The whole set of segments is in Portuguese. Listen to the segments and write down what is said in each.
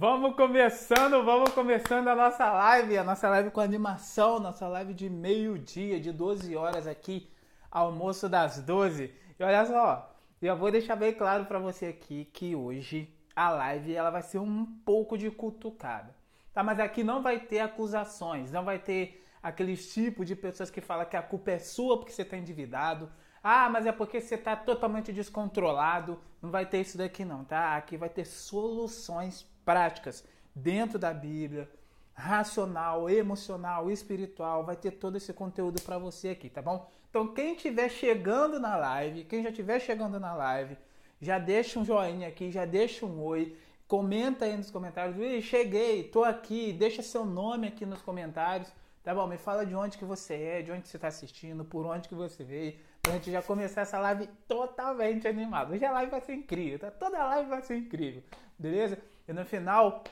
Vamos começando, vamos começando a nossa live, a nossa live com animação, nossa live de meio-dia, de 12 horas aqui, almoço das 12. E olha só, eu vou deixar bem claro para você aqui que hoje a live ela vai ser um pouco de cutucada, tá? Mas aqui não vai ter acusações, não vai ter aqueles tipos de pessoas que falam que a culpa é sua porque você está endividado. Ah, mas é porque você está totalmente descontrolado. Não vai ter isso daqui não, tá? Aqui vai ter soluções práticas dentro da Bíblia, racional, emocional, espiritual. Vai ter todo esse conteúdo para você aqui, tá bom? Então, quem estiver chegando na live, quem já estiver chegando na live, já deixa um joinha aqui, já deixa um oi. Comenta aí nos comentários. Cheguei, tô aqui. Deixa seu nome aqui nos comentários Tá bom, me fala de onde que você é, de onde você está assistindo, por onde que você veio, pra gente já começar essa live totalmente animada. Hoje a live vai ser incrível, tá? Toda a live vai ser incrível, beleza? E no final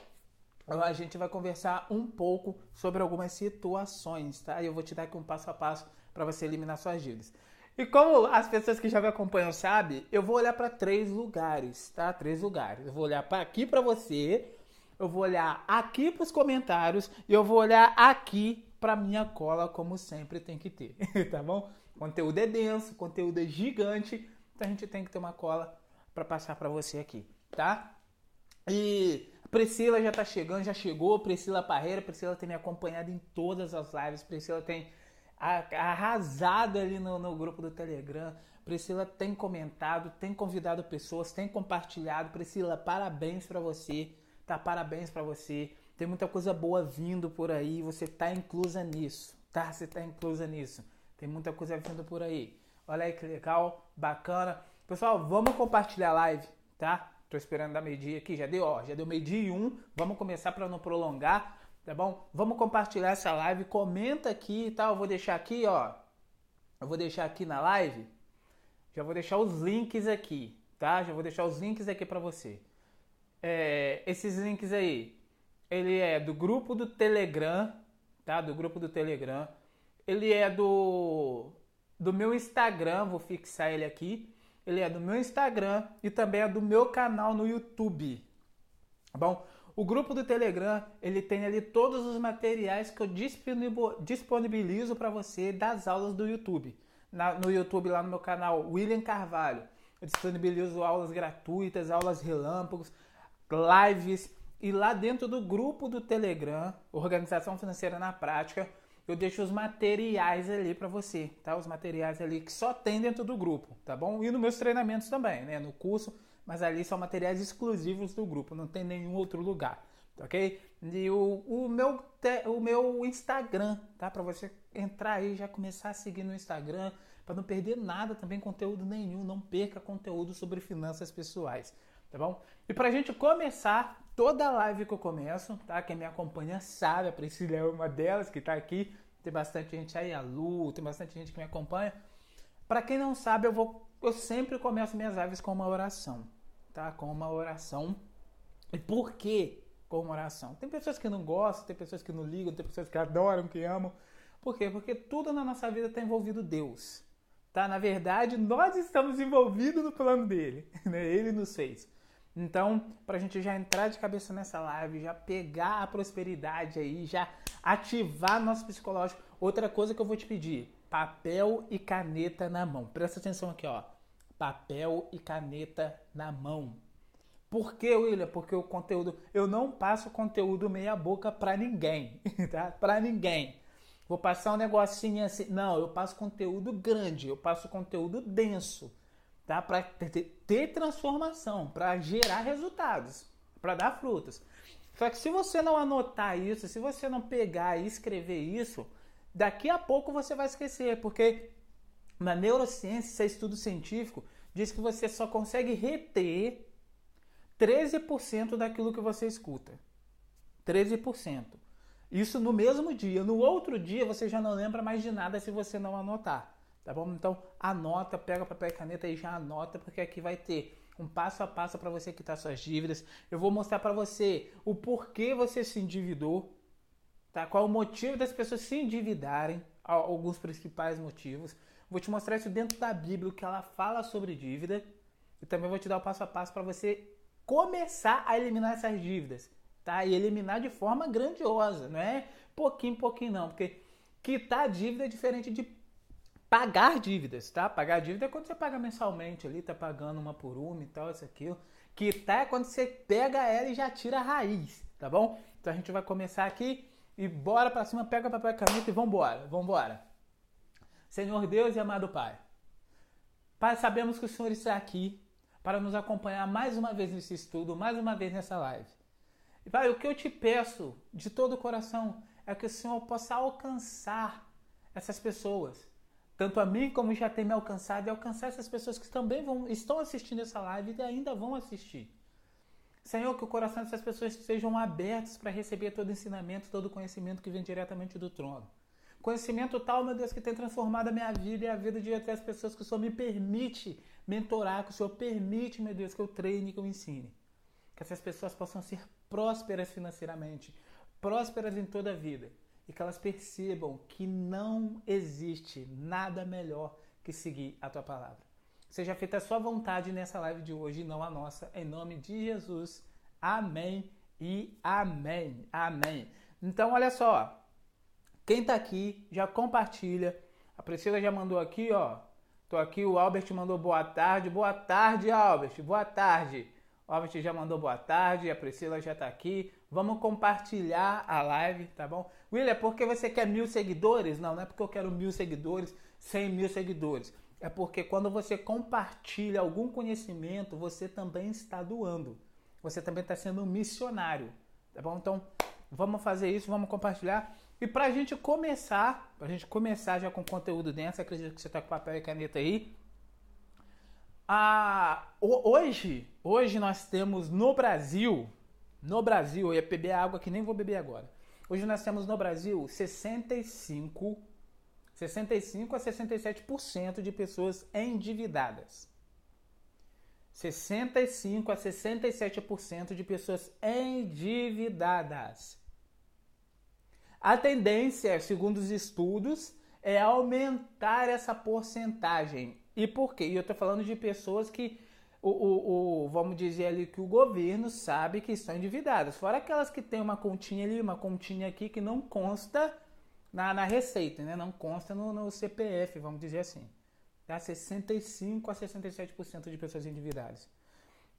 a gente vai conversar um pouco sobre algumas situações, tá? E eu vou te dar aqui um passo a passo para você eliminar suas dívidas. E como as pessoas que já me acompanham sabem, eu vou olhar para três lugares, tá? Três lugares. Eu vou olhar para aqui para você, eu vou olhar aqui para os comentários e eu vou olhar aqui para minha cola, como sempre tem que ter, tá bom? conteúdo é denso, conteúdo é gigante, então a gente tem que ter uma cola para passar para você aqui, tá? E Priscila já tá chegando, já chegou, Priscila Parreira, Priscila tem me acompanhado em todas as lives, Priscila tem arrasado ali no, no grupo do Telegram, Priscila tem comentado, tem convidado pessoas, tem compartilhado, Priscila, parabéns para você, tá? Parabéns para você. Tem muita coisa boa vindo por aí, você está inclusa nisso, tá? Você está inclusa nisso. Tem muita coisa vindo por aí. Olha aí que legal, bacana. Pessoal, vamos compartilhar a live, tá? Tô esperando dar meio-dia aqui, já deu, ó, já deu meio-dia e um. Vamos começar para não prolongar, tá bom? Vamos compartilhar essa live, comenta aqui, tá? Eu vou deixar aqui, ó. Eu vou deixar aqui na live. Já vou deixar os links aqui, tá? Já vou deixar os links aqui para você. É, esses links aí, ele é do grupo do Telegram, tá? Do grupo do Telegram. Ele é do do meu Instagram, vou fixar ele aqui. Ele é do meu Instagram e também é do meu canal no YouTube. Tá bom? O grupo do Telegram, ele tem ali todos os materiais que eu disponibilizo para você das aulas do YouTube. Na, no YouTube, lá no meu canal, William Carvalho. Eu disponibilizo aulas gratuitas, aulas relâmpagos, lives e lá dentro do grupo do Telegram, Organização Financeira na Prática, eu deixo os materiais ali para você, tá? Os materiais ali que só tem dentro do grupo, tá bom? E nos meus treinamentos também, né? No curso, mas ali são materiais exclusivos do grupo, não tem nenhum outro lugar, tá ok? E o, o, meu, te, o meu Instagram, tá? Para você entrar aí já começar a seguir no Instagram, para não perder nada também, conteúdo nenhum, não perca conteúdo sobre finanças pessoais, tá bom? E para a gente começar toda live que eu começo, tá? Quem me acompanha sabe, a Priscila é uma delas que está aqui. Tem bastante gente aí, a Lu, tem bastante gente que me acompanha. Para quem não sabe, eu vou eu sempre começo minhas lives com uma oração, tá? Com uma oração. E por que com uma oração? Tem pessoas que não gostam, tem pessoas que não ligam, tem pessoas que adoram, que amam. Por quê? Porque tudo na nossa vida está envolvido Deus. Tá? Na verdade, nós estamos envolvidos no plano dele. Né? Ele nos fez. Então, para a gente já entrar de cabeça nessa live, já pegar a prosperidade aí, já ativar nosso psicológico. Outra coisa que eu vou te pedir: papel e caneta na mão. Presta atenção aqui, ó. Papel e caneta na mão. Por que, William? Porque o conteúdo. Eu não passo conteúdo meia-boca para ninguém, tá? Para ninguém. Vou passar um negocinho assim. Não, eu passo conteúdo grande, eu passo conteúdo denso tá? Para ter, ter transformação, para gerar resultados, para dar frutos. Só que se você não anotar isso, se você não pegar e escrever isso, daqui a pouco você vai esquecer, porque na neurociência, esse estudo científico, diz que você só consegue reter 13% daquilo que você escuta. 13%. Isso no mesmo dia. No outro dia você já não lembra mais de nada se você não anotar. Tá bom? Então anota, pega papel e caneta e já anota, porque aqui vai ter um passo a passo para você quitar suas dívidas. Eu vou mostrar para você o porquê você se endividou, tá? Qual o motivo das pessoas se endividarem, alguns principais motivos. Vou te mostrar isso dentro da Bíblia, que ela fala sobre dívida. E também vou te dar o passo a passo para você começar a eliminar essas dívidas. tá? E eliminar de forma grandiosa, não é pouquinho, pouquinho não, porque quitar dívida é diferente de pagar dívidas, tá? Pagar dívida é quando você paga mensalmente ali, tá pagando uma por uma e tal, isso aquilo. Quitar é quando você pega ela e já tira a raiz, tá bom? Então a gente vai começar aqui e bora pra cima, pega papel e caneta e vambora, vambora. Senhor Deus e amado Pai, Pai, sabemos que o Senhor está aqui para nos acompanhar mais uma vez nesse estudo, mais uma vez nessa live. E Pai, o que eu te peço de todo o coração é que o Senhor possa alcançar essas pessoas, tanto a mim como já tem me alcançado, e alcançar essas pessoas que também vão, estão assistindo essa live e ainda vão assistir. Senhor, que o coração dessas pessoas sejam abertos para receber todo ensinamento, todo conhecimento que vem diretamente do trono. Conhecimento tal, meu Deus, que tem transformado a minha vida e a vida de até as pessoas que o Senhor me permite mentorar, que o Senhor permite, meu Deus, que eu treine, que eu ensine. Que essas pessoas possam ser prósperas financeiramente, prósperas em toda a vida e que elas percebam que não existe nada melhor que seguir a tua palavra. Seja feita a sua vontade nessa live de hoje e não a nossa, em nome de Jesus. Amém e amém. Amém. Então, olha só. Quem tá aqui já compartilha. A Priscila já mandou aqui, ó. Tô aqui, o Albert mandou boa tarde. Boa tarde, Albert. Boa tarde. O Albert já mandou boa tarde, a Priscila já tá aqui. Vamos compartilhar a live, tá bom? William, é porque você quer mil seguidores? Não, não é porque eu quero mil seguidores, cem mil seguidores. É porque quando você compartilha algum conhecimento, você também está doando. Você também está sendo um missionário, tá bom? Então, vamos fazer isso, vamos compartilhar. E para a gente começar, para a gente começar já com conteúdo dentro, acredito que você está com papel e caneta aí. Ah, hoje, hoje nós temos no Brasil, no Brasil, eu ia beber água que nem vou beber agora. Hoje nós temos no Brasil 65, 65 a 67% de pessoas endividadas. 65 a 67% de pessoas endividadas. A tendência, segundo os estudos, é aumentar essa porcentagem. E por quê? E eu estou falando de pessoas que o, o, o, vamos dizer ali que o governo sabe que estão endividadas. Fora aquelas que tem uma continha ali, uma continha aqui que não consta na, na receita, né? não consta no, no CPF, vamos dizer assim. Tá? 65 a 67% de pessoas endividadas.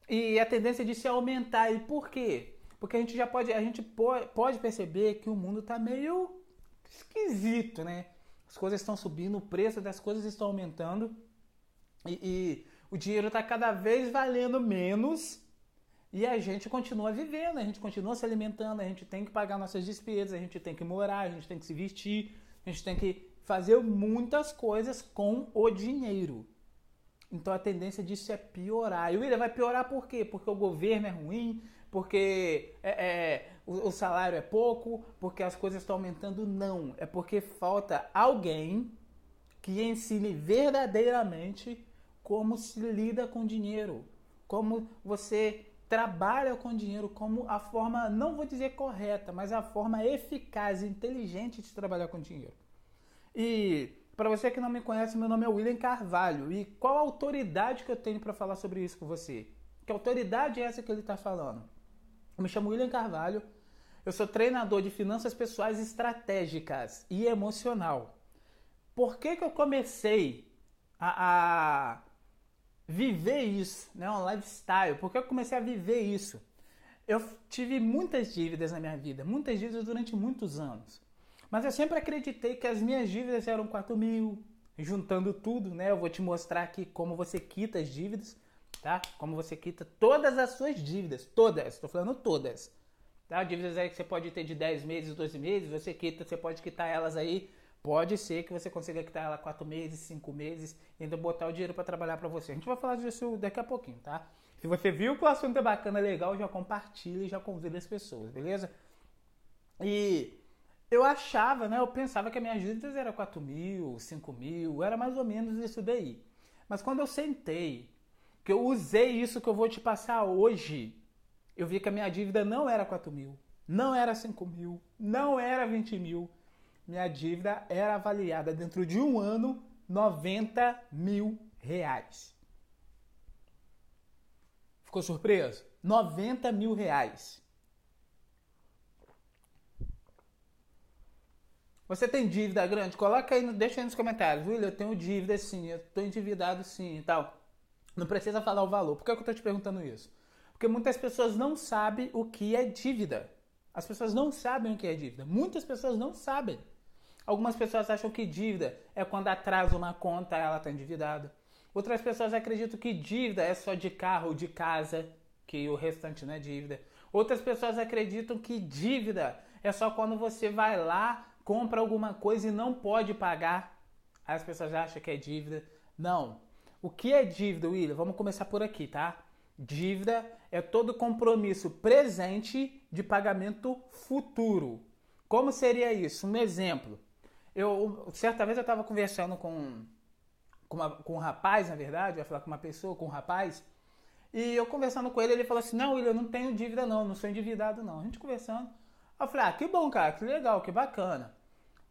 E a tendência de se aumentar. E por quê? Porque a gente já pode, a gente pode perceber que o mundo está meio esquisito, né? As coisas estão subindo, o preço das coisas estão aumentando. E, e o dinheiro está cada vez valendo menos e a gente continua vivendo, a gente continua se alimentando, a gente tem que pagar nossas despesas, a gente tem que morar, a gente tem que se vestir, a gente tem que fazer muitas coisas com o dinheiro. Então a tendência disso é piorar. E o William vai piorar por quê? Porque o governo é ruim, porque é, é, o, o salário é pouco, porque as coisas estão aumentando. Não. É porque falta alguém que ensine verdadeiramente como se lida com dinheiro, como você trabalha com dinheiro, como a forma, não vou dizer correta, mas a forma eficaz e inteligente de trabalhar com dinheiro. E para você que não me conhece, meu nome é William Carvalho. E qual a autoridade que eu tenho para falar sobre isso com você? Que autoridade é essa que ele está falando? Eu me chamo William Carvalho, eu sou treinador de finanças pessoais estratégicas e emocional. Por que, que eu comecei a, a viver isso, né? Um lifestyle. Porque eu comecei a viver isso. Eu tive muitas dívidas na minha vida, muitas dívidas durante muitos anos. Mas eu sempre acreditei que as minhas dívidas eram 4 mil, juntando tudo, né? Eu vou te mostrar aqui como você quita as dívidas, tá? Como você quita todas as suas dívidas, todas, estou falando todas. Tá? Dívidas aí que você pode ter de 10 meses, 12 meses, você quita, você pode quitar elas aí Pode ser que você consiga quitar ela quatro meses, cinco meses e ainda botar o dinheiro para trabalhar para você. A gente vai falar disso daqui a pouquinho, tá? Se você viu que o assunto é bacana, legal, já compartilha e já convida as pessoas, beleza? E eu achava, né? Eu pensava que a minha dívidas era 4 mil, 5 mil, era mais ou menos isso daí. Mas quando eu sentei, que eu usei isso que eu vou te passar hoje, eu vi que a minha dívida não era 4 mil, não era 5 mil, não era 20 mil, minha dívida era avaliada dentro de um ano 90 mil reais. Ficou surpreso? 90 mil reais. Você tem dívida grande? Coloca aí, deixa aí nos comentários. Will, eu tenho dívida sim, eu estou endividado sim e tal. Não precisa falar o valor. Por que, é eu estou te perguntando isso? Porque muitas pessoas não sabem o que é dívida. As pessoas não sabem o que é dívida. Muitas pessoas não sabem. Algumas pessoas acham que dívida é quando atrasa uma conta, ela está endividada. Outras pessoas acreditam que dívida é só de carro ou de casa, que o restante não é dívida. Outras pessoas acreditam que dívida é só quando você vai lá, compra alguma coisa e não pode pagar. As pessoas acham que é dívida. Não. O que é dívida, William? Vamos começar por aqui, tá? Dívida é todo compromisso presente de pagamento futuro. Como seria isso? Um exemplo. Eu, certa vez eu estava conversando com, com, uma, com um rapaz, na verdade, eu ia falar com uma pessoa, com um rapaz, e eu conversando com ele, ele falou assim: Não, William, eu não tenho dívida, não, não sou endividado, não. A gente conversando. Eu falei: Ah, que bom, cara, que legal, que bacana.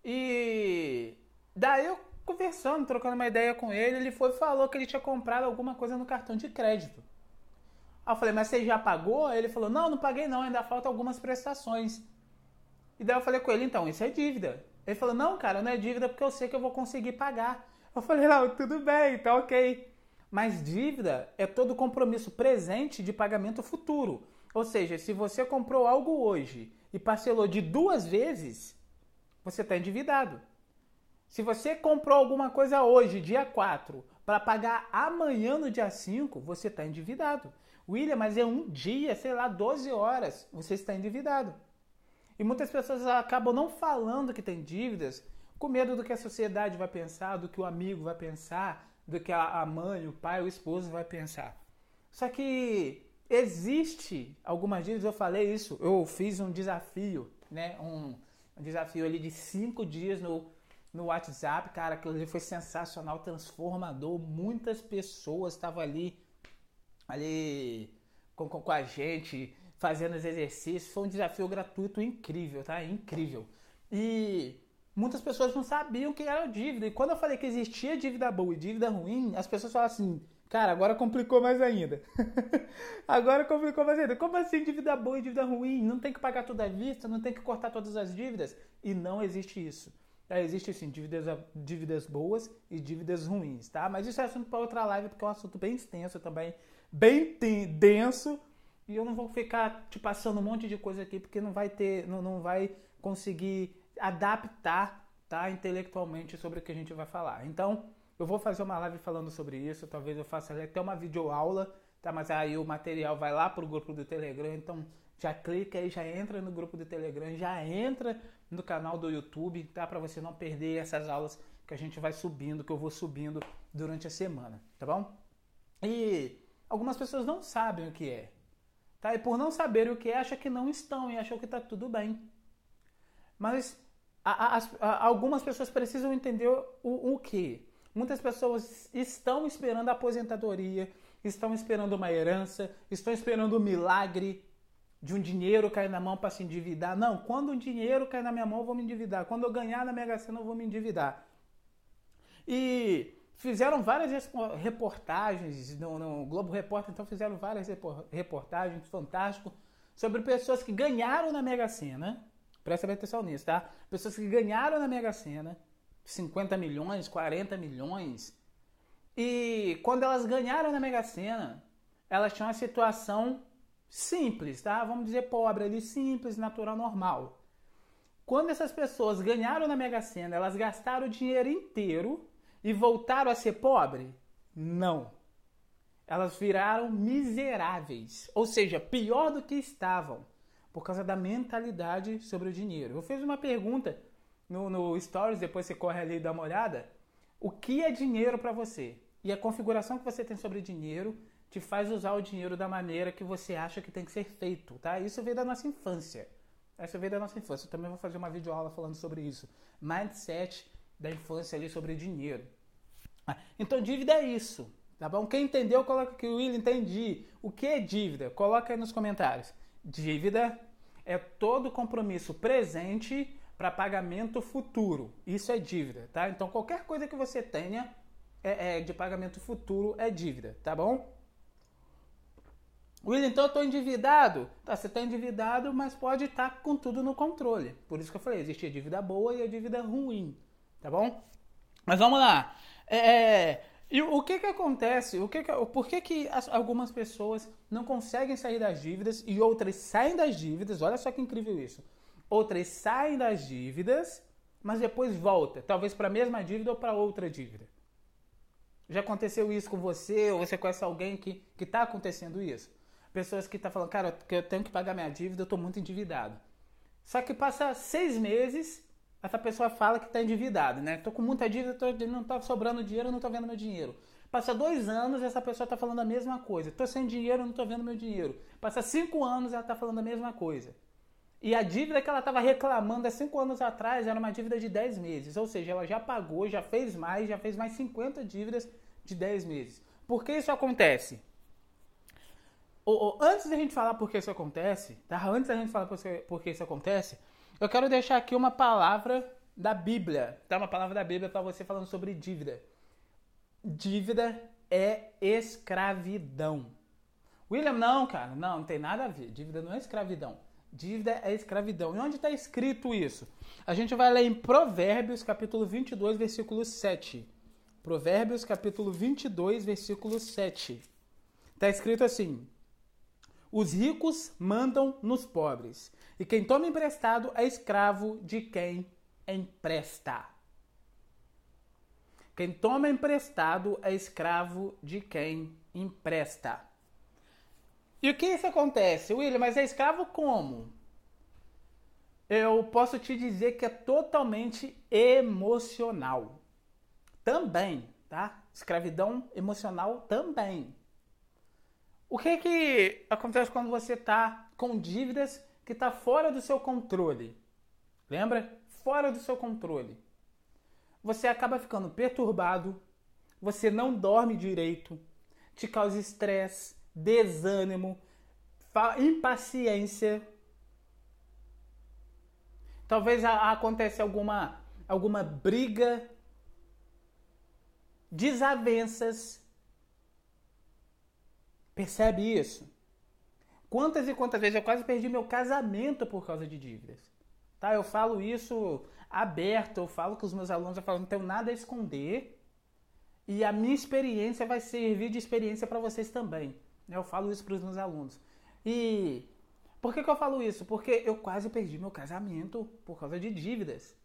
E daí eu conversando, trocando uma ideia com ele, ele foi falou que ele tinha comprado alguma coisa no cartão de crédito. Aí eu falei, mas você já pagou? Ele falou, não, não paguei não, ainda faltam algumas prestações. E daí eu falei com ele, então, isso é dívida. Ele falou, não, cara, não é dívida porque eu sei que eu vou conseguir pagar. Eu falei, não, tudo bem, tá ok. Mas dívida é todo compromisso presente de pagamento futuro. Ou seja, se você comprou algo hoje e parcelou de duas vezes, você está endividado. Se você comprou alguma coisa hoje, dia 4, para pagar amanhã no dia 5, você está endividado. William, mas é um dia, sei lá, 12 horas, você está endividado. E muitas pessoas acabam não falando que tem dívidas com medo do que a sociedade vai pensar, do que o amigo vai pensar, do que a mãe, o pai, o esposo vai pensar. Só que existe algumas dívidas, eu falei isso, eu fiz um desafio, né? Um, um desafio ali de cinco dias no, no WhatsApp, cara, aquilo foi sensacional, transformador. Muitas pessoas estavam ali, ali com, com, com, a gente, fazendo os exercícios. Foi um desafio gratuito incrível, tá? Incrível. E muitas pessoas não sabiam que era dívida. E quando eu falei que existia dívida boa e dívida ruim, as pessoas falaram assim, cara, agora complicou mais ainda. agora complicou mais ainda. Como assim dívida boa e dívida ruim? Não tem que pagar tudo à vista, não tem que cortar todas as dívidas? E não existe isso. É, existe sim dívidas, dívidas boas e dívidas ruins, tá? Mas isso é assunto para outra live, porque é um assunto bem extenso também, bem denso, e eu não vou ficar te passando um monte de coisa aqui, porque não vai ter, não, não vai conseguir adaptar, tá, intelectualmente sobre o que a gente vai falar. Então, eu vou fazer uma live falando sobre isso, talvez eu faça até uma videoaula, tá? Mas aí o material vai lá pro grupo do Telegram, então já clica aí, já entra no grupo do Telegram, já entra no canal do YouTube, tá? Para você não perder essas aulas que a gente vai subindo, que eu vou subindo durante a semana, tá bom? E algumas pessoas não sabem o que é, tá? E por não saber o que é, acham que não estão e acham que tá tudo bem. Mas a, a, a, algumas pessoas precisam entender o, o que. Muitas pessoas estão esperando a aposentadoria, estão esperando uma herança, estão esperando um milagre, de um dinheiro cair na mão para se endividar. Não, quando um dinheiro cair na minha mão, eu vou me endividar. Quando eu ganhar na Mega Sena, eu vou me endividar. E fizeram várias reportagens no, no Globo Repórter, então fizeram várias reportagens fantásticas sobre pessoas que ganharam na Mega Sena. Presta atenção nisso, tá? Pessoas que ganharam na Mega Sena 50 milhões, 40 milhões. E quando elas ganharam na Mega Sena, elas tinham uma situação simples, tá? Vamos dizer pobre ali, simples, natural, normal. Quando essas pessoas ganharam na Mega Sena, elas gastaram o dinheiro inteiro e voltaram a ser pobre? Não. Elas viraram miseráveis, ou seja, pior do que estavam, por causa da mentalidade sobre o dinheiro. Eu fiz uma pergunta no, no Stories, depois você corre ali e dá uma olhada. O que é dinheiro para você? E a configuração que você tem sobre dinheiro te faz usar o dinheiro da maneira que você acha que tem que ser feito, tá? Isso veio da nossa infância. Isso veio da nossa infância. Eu também vou fazer uma videoaula falando sobre isso. Mindset da infância ali sobre dinheiro. Ah, então, dívida é isso, tá bom? Quem entendeu, coloca aqui. Will, entendi. O que é dívida? Coloca aí nos comentários. Dívida é todo compromisso presente para pagamento futuro. Isso é dívida, tá? Então, qualquer coisa que você tenha é, é de pagamento futuro é dívida, tá bom? William, então eu estou endividado. Tá, você está endividado, mas pode estar tá com tudo no controle. Por isso que eu falei, existe a dívida boa e a dívida ruim. Tá bom? Mas vamos lá. É, é e o que que acontece? O que que, por que, que as, algumas pessoas não conseguem sair das dívidas e outras saem das dívidas? Olha só que incrível isso. Outras saem das dívidas, mas depois volta, talvez para a mesma dívida ou para outra dívida. Já aconteceu isso com você? Ou você conhece alguém que está acontecendo isso? Pessoas que estão tá falando, cara, eu tenho que pagar minha dívida, eu estou muito endividado. Só que passa seis meses, essa pessoa fala que está endividado, né? Estou com muita dívida, tô, não está sobrando dinheiro, não estou vendo meu dinheiro. Passa dois anos, essa pessoa está falando a mesma coisa. Estou sem dinheiro, não estou vendo meu dinheiro. Passa cinco anos, ela está falando a mesma coisa. E a dívida que ela estava reclamando há cinco anos atrás era uma dívida de 10 meses. Ou seja, ela já pagou, já fez mais, já fez mais 50 dívidas de 10 meses. Por que isso acontece? antes da gente falar por que isso acontece, tá? Antes da gente falar por que isso acontece, eu quero deixar aqui uma palavra da Bíblia, tá? Uma palavra da Bíblia para você falando sobre dívida. Dívida é escravidão. William, não, cara, não, não tem nada a ver. Dívida não é escravidão. Dívida é escravidão. E onde está escrito isso? A gente vai ler em Provérbios, capítulo 22, versículo 7. Provérbios, capítulo 22, versículo 7. Está escrito assim: os ricos mandam nos pobres, e quem toma emprestado é escravo de quem empresta. Quem toma emprestado é escravo de quem empresta. E o que isso acontece, William? Mas é escravo como? Eu posso te dizer que é totalmente emocional. Também, tá? Escravidão emocional também. O que que acontece quando você está com dívidas que está fora do seu controle? Lembra? Fora do seu controle. Você acaba ficando perturbado, você não dorme direito, te causa estresse, desânimo, impaciência. Talvez aconteça alguma alguma briga, desavenças Percebe isso? Quantas e quantas vezes eu quase perdi meu casamento por causa de dívidas. Tá? Eu falo isso aberto, eu falo com os meus alunos, eu falo, não tenho nada a esconder. E a minha experiência vai servir de experiência para vocês também. Eu falo isso para os meus alunos. E por que, que eu falo isso? Porque eu quase perdi meu casamento por causa de dívidas.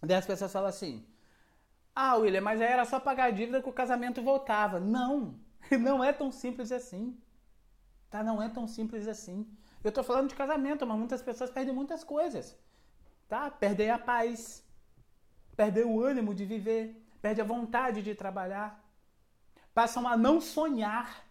Daí as pessoas falam assim: Ah, William, mas aí era só pagar a dívida que o casamento voltava. Não! Não é tão simples assim. Tá? Não é tão simples assim. Eu estou falando de casamento, mas muitas pessoas perdem muitas coisas. Tá? Perdem a paz, perdem o ânimo de viver, perdem a vontade de trabalhar, passam a não sonhar.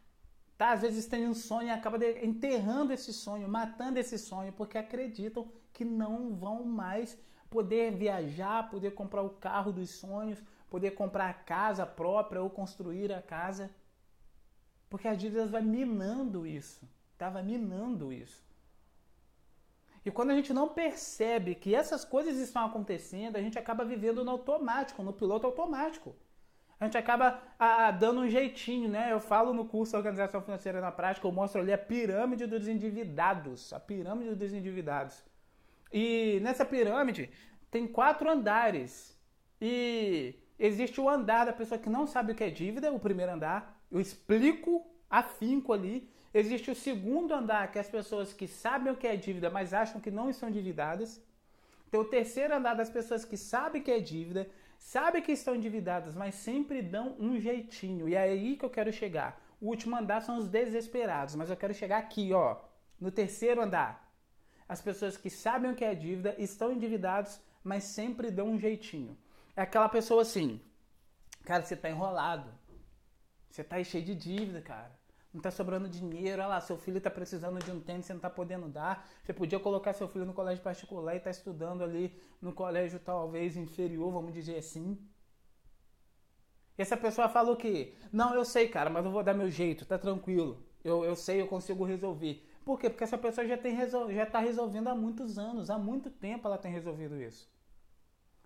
Tá? Às vezes tem um sonho e acaba enterrando esse sonho, matando esse sonho, porque acreditam que não vão mais poder viajar, poder comprar o carro dos sonhos, poder comprar a casa própria ou construir a casa. Porque a dívida vai minando isso. Estava minando isso. E quando a gente não percebe que essas coisas estão acontecendo, a gente acaba vivendo no automático, no piloto automático. A gente acaba a, dando um jeitinho, né? Eu falo no curso Organização Financeira na Prática, eu mostro ali a pirâmide dos endividados. A pirâmide dos endividados. E nessa pirâmide tem quatro andares. E existe o andar da pessoa que não sabe o que é dívida, o primeiro andar eu explico afinco ali. Existe o segundo andar, que as pessoas que sabem o que é dívida, mas acham que não estão endividadas. Tem o terceiro andar das pessoas que sabem que é dívida, sabem que estão endividadas, mas sempre dão um jeitinho. E é aí que eu quero chegar. O último andar são os desesperados, mas eu quero chegar aqui, ó, no terceiro andar. As pessoas que sabem o que é dívida, estão endividados, mas sempre dão um jeitinho. É aquela pessoa assim, cara, você está enrolado. Você tá aí cheio de dívida, cara. Não tá sobrando dinheiro. Olha lá, seu filho tá precisando de um tênis, você não tá podendo dar. Você podia colocar seu filho no colégio particular e tá estudando ali no colégio talvez inferior, vamos dizer assim. E essa pessoa fala o quê? Não, eu sei, cara, mas eu vou dar meu jeito, tá tranquilo. Eu, eu sei, eu consigo resolver. Por quê? Porque essa pessoa já, tem resol... já tá resolvendo há muitos anos, há muito tempo ela tem resolvido isso.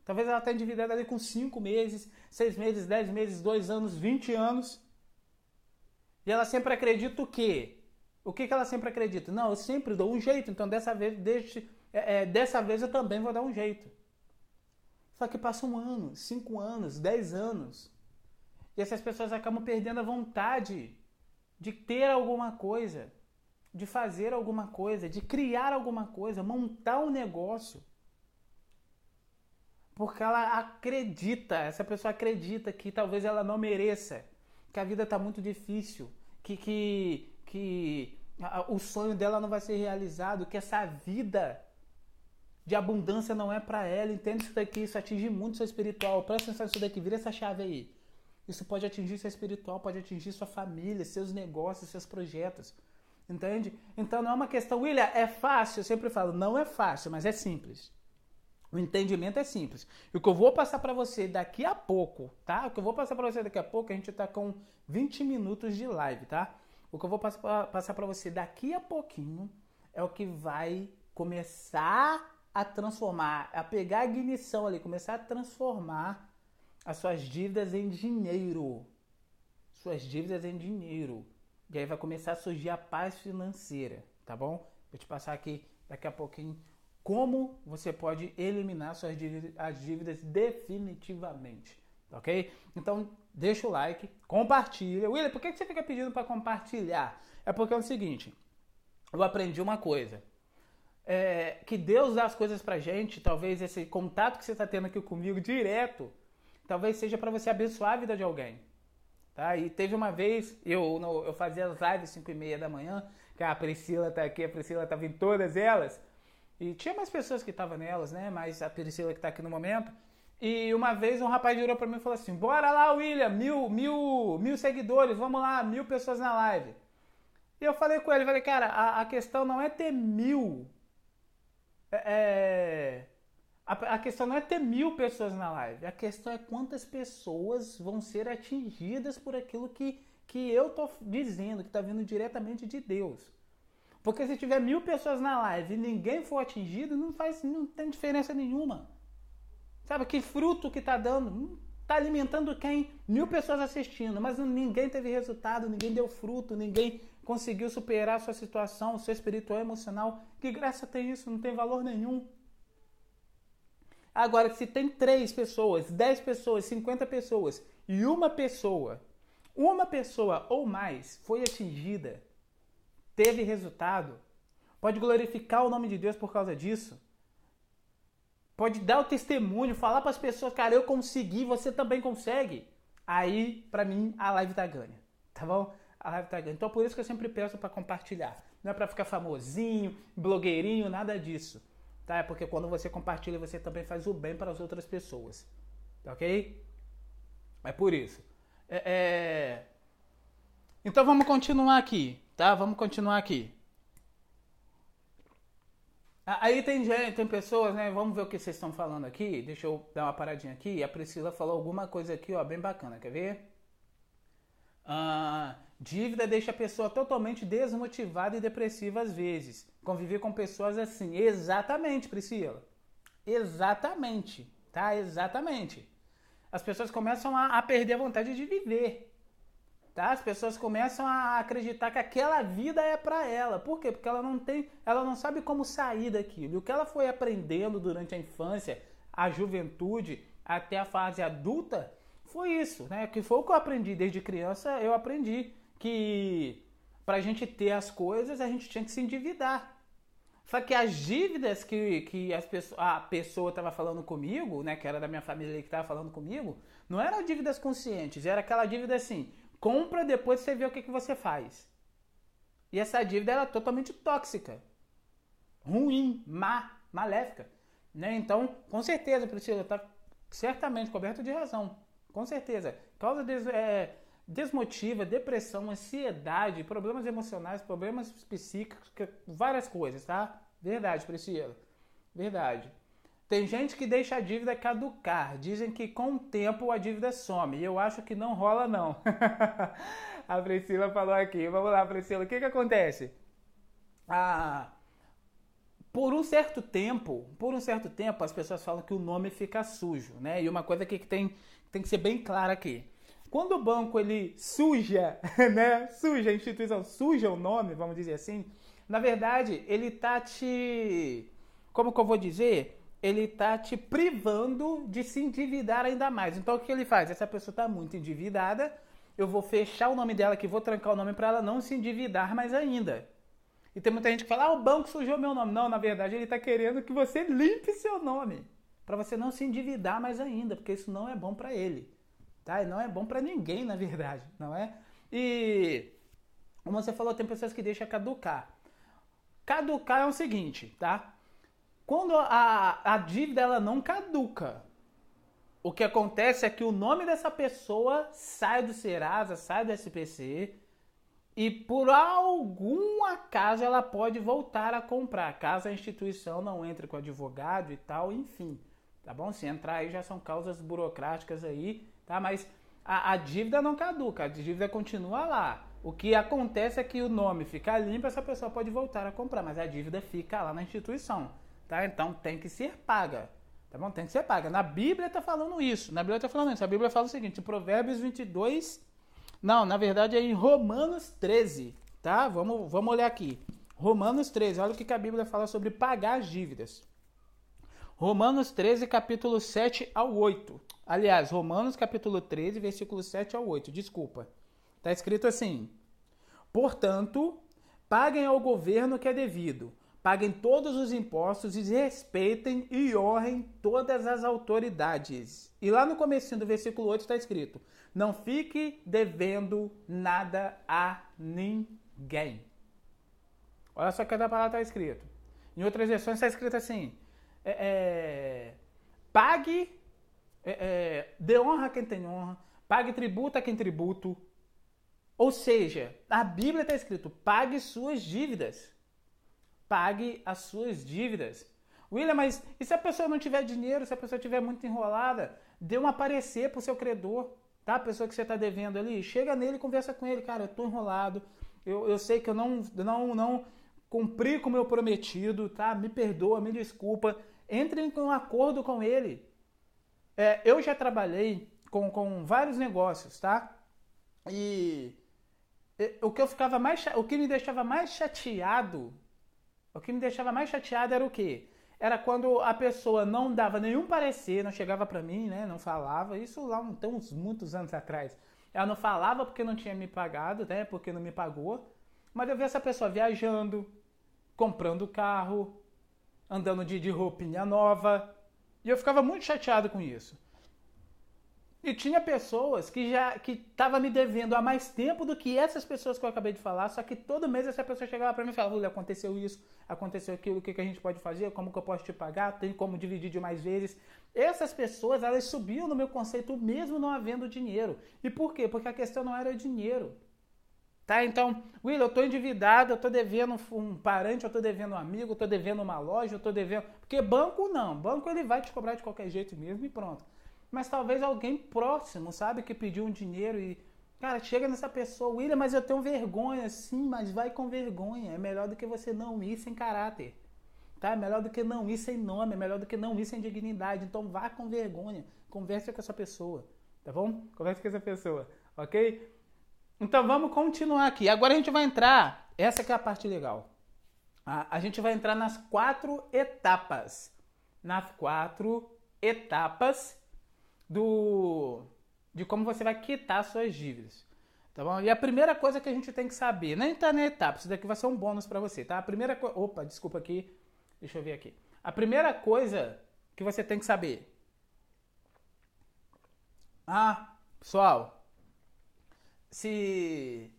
Talvez ela tenha endividada ali com 5 meses, 6 meses, 10 meses, 2 anos, 20 anos. E ela sempre acredita o quê? O que, que ela sempre acredita? Não, eu sempre dou um jeito, então dessa vez, deixe, é, é, dessa vez eu também vou dar um jeito. Só que passa um ano, cinco anos, dez anos. E essas pessoas acabam perdendo a vontade de ter alguma coisa, de fazer alguma coisa, de criar alguma coisa, montar um negócio. Porque ela acredita, essa pessoa acredita que talvez ela não mereça, que a vida está muito difícil, que, que, que o sonho dela não vai ser realizado, que essa vida de abundância não é para ela. Entende isso daqui? Isso atinge muito seu espiritual. Presta atenção nisso daqui, vira essa chave aí. Isso pode atingir seu espiritual, pode atingir sua família, seus negócios, seus projetos. Entende? Então não é uma questão, William, é fácil. Eu sempre falo, não é fácil, mas é simples. O entendimento é simples. E o que eu vou passar para você daqui a pouco, tá? O que eu vou passar para você daqui a pouco, a gente tá com 20 minutos de live, tá? O que eu vou passar para você daqui a pouquinho é o que vai começar a transformar, a pegar a ignição ali, começar a transformar as suas dívidas em dinheiro. Suas dívidas em dinheiro. E aí vai começar a surgir a paz financeira, tá bom? Vou te passar aqui daqui a pouquinho como você pode eliminar suas dívidas, as dívidas definitivamente, ok? Então deixa o like, compartilha. William, por que você fica pedindo para compartilhar? É porque é o seguinte, eu aprendi uma coisa. É, que Deus dá as coisas pra gente, talvez esse contato que você está tendo aqui comigo direto, talvez seja para você abençoar a vida de alguém. Tá? E teve uma vez, eu, eu fazia as lives 5 e meia da manhã, que a Priscila tá aqui, a Priscila estava em todas elas. E tinha mais pessoas que estavam nelas, né? Mas a Priscila que está aqui no momento. E uma vez um rapaz virou para mim e falou assim: Bora lá, William, mil, mil, mil seguidores, vamos lá, mil pessoas na live. E eu falei com ele, falei, cara, a, a questão não é ter mil. É, é, a, a questão não é ter mil pessoas na live. A questão é quantas pessoas vão ser atingidas por aquilo que, que eu tô dizendo, que está vindo diretamente de Deus. Porque se tiver mil pessoas na live e ninguém for atingido, não faz, não tem diferença nenhuma. Sabe que fruto que está dando? Está alimentando quem? Mil pessoas assistindo, mas ninguém teve resultado, ninguém deu fruto, ninguém conseguiu superar a sua situação, seu espiritual emocional. Que graça tem isso? Não tem valor nenhum. Agora, se tem três pessoas, dez pessoas, cinquenta pessoas e uma pessoa, uma pessoa ou mais foi atingida teve resultado, pode glorificar o nome de Deus por causa disso, pode dar o testemunho, falar para as pessoas, cara, eu consegui, você também consegue. Aí, para mim, a live tá ganha, tá bom? A live tá ganha. Então, por isso que eu sempre peço para compartilhar. Não é para ficar famosinho, blogueirinho, nada disso. Tá? É porque quando você compartilha, você também faz o bem para as outras pessoas. Tá ok? É por isso. É, é... Então vamos continuar aqui. Tá? Vamos continuar aqui. Aí tem gente, tem pessoas, né? Vamos ver o que vocês estão falando aqui. Deixa eu dar uma paradinha aqui. A Priscila falou alguma coisa aqui, ó, bem bacana. Quer ver? Ah, dívida deixa a pessoa totalmente desmotivada e depressiva às vezes. Conviver com pessoas assim. Exatamente, Priscila. Exatamente. Tá? Exatamente. As pessoas começam a, a perder a vontade de viver. Tá? As pessoas começam a acreditar que aquela vida é para ela. Por quê? Porque ela não tem, ela não sabe como sair daquilo. E o que ela foi aprendendo durante a infância, a juventude, até a fase adulta, foi isso, né? Que foi o que eu aprendi desde criança, eu aprendi que para gente ter as coisas, a gente tinha que se endividar. Só que as dívidas que, que as pessoas, a pessoa estava falando comigo, né, que era da minha família que estava falando comigo, não eram dívidas conscientes, era aquela dívida assim, compra, depois você vê o que, que você faz. E essa dívida ela é totalmente tóxica, ruim, má, maléfica. Né? Então, com certeza, Priscila está certamente coberto de razão. Com certeza. Causa des, é, desmotiva, depressão, ansiedade, problemas emocionais, problemas psíquicos, várias coisas, tá? Verdade, Priscila. Verdade. Tem gente que deixa a dívida caducar. Dizem que com o tempo a dívida some. E eu acho que não rola, não. a Priscila falou aqui. Vamos lá, Priscila. O que, que acontece? Ah, por um certo tempo, por um certo tempo, as pessoas falam que o nome fica sujo, né? E uma coisa que tem, tem que ser bem clara aqui. quando o banco ele suja, né? Suja a instituição, suja o nome, vamos dizer assim, na verdade, ele tá te como que eu vou dizer? Ele tá te privando de se endividar ainda mais. Então o que ele faz? Essa pessoa está muito endividada, eu vou fechar o nome dela aqui, vou trancar o nome para ela não se endividar mais ainda. E tem muita gente que fala, ah, o banco sujou meu nome. Não, na verdade ele está querendo que você limpe seu nome. Para você não se endividar mais ainda, porque isso não é bom para ele. Tá? E não é bom para ninguém, na verdade, não é? E como você falou, tem pessoas que deixam caducar. Caducar é o seguinte, tá? Quando a, a dívida ela não caduca, o que acontece é que o nome dessa pessoa sai do Serasa, sai do SPC e por algum acaso ela pode voltar a comprar, caso a instituição não entre com advogado e tal, enfim. Tá bom? Se entrar aí já são causas burocráticas aí, tá? Mas a, a dívida não caduca, a dívida continua lá. O que acontece é que o nome fica limpo, essa pessoa pode voltar a comprar, mas a dívida fica lá na instituição, tá? Então tem que ser paga, tá bom? Tem que ser paga. Na Bíblia está falando isso, na Bíblia está falando isso. A Bíblia fala o seguinte, Provérbios 22, não, na verdade é em Romanos 13, tá? Vamos, vamos olhar aqui. Romanos 13, olha o que a Bíblia fala sobre pagar as dívidas. Romanos 13, capítulo 7 ao 8. Aliás, Romanos capítulo 13, versículo 7 ao 8, desculpa. Está escrito assim: Portanto, paguem ao governo o que é devido, paguem todos os impostos e respeitem e honrem todas as autoridades. E lá no começo do versículo 8 está escrito: Não fique devendo nada a ninguém. Olha só que a palavra está escrito. Em outras versões está escrito assim: é, é, pague, é, é, dê honra a quem tem honra, pague tributo a quem tributo, ou seja, a Bíblia está escrito: pague suas dívidas. Pague as suas dívidas. William, mas e se a pessoa não tiver dinheiro, se a pessoa estiver muito enrolada, dê um aparecer para o seu credor, tá? A pessoa que você está devendo ali, chega nele e conversa com ele, cara, eu estou enrolado, eu, eu sei que eu não, não, não cumpri com o meu prometido, tá? Me perdoa, me desculpa. Entre em um acordo com ele. É, eu já trabalhei com, com vários negócios, tá? E o que eu ficava mais o que me deixava mais chateado o que me deixava mais chateado era o quê? Era quando a pessoa não dava nenhum parecer, não chegava para mim, né, não falava, isso lá então, uns muitos anos atrás. Ela não falava porque não tinha me pagado, né, porque não me pagou. Mas eu vi essa pessoa viajando, comprando carro, andando de, de roupinha nova, e eu ficava muito chateado com isso. E tinha pessoas que já que tava me devendo há mais tempo do que essas pessoas que eu acabei de falar, só que todo mês essa pessoa chegava para mim e falava: "Olha, aconteceu isso, aconteceu aquilo, o que, que a gente pode fazer? Como que eu posso te pagar? Tem como dividir de mais vezes?" Essas pessoas, elas subiam no meu conceito mesmo não havendo dinheiro. E por quê? Porque a questão não era dinheiro. Tá? Então, Will, eu tô endividado, eu tô devendo um parente, eu tô devendo um amigo, eu tô devendo uma loja, eu tô devendo. Porque banco não. Banco ele vai te cobrar de qualquer jeito mesmo e pronto mas talvez alguém próximo, sabe, que pediu um dinheiro e, cara, chega nessa pessoa, William, mas eu tenho vergonha, sim, mas vai com vergonha. É melhor do que você não ir sem caráter. Tá? É melhor do que não ir sem nome, é melhor do que não ir sem dignidade. Então vá com vergonha. Converse com essa pessoa. Tá bom? Converse com essa pessoa. Ok? Então vamos continuar aqui. Agora a gente vai entrar. Essa que é a parte legal. A, a gente vai entrar nas quatro etapas. Nas quatro etapas do de como você vai quitar suas dívidas. Tá bom? E a primeira coisa que a gente tem que saber, nem tá na etapa, isso daqui vai ser um bônus para você, tá? A primeira coisa. Opa, desculpa aqui. Deixa eu ver aqui. A primeira coisa que você tem que saber. Ah, pessoal, se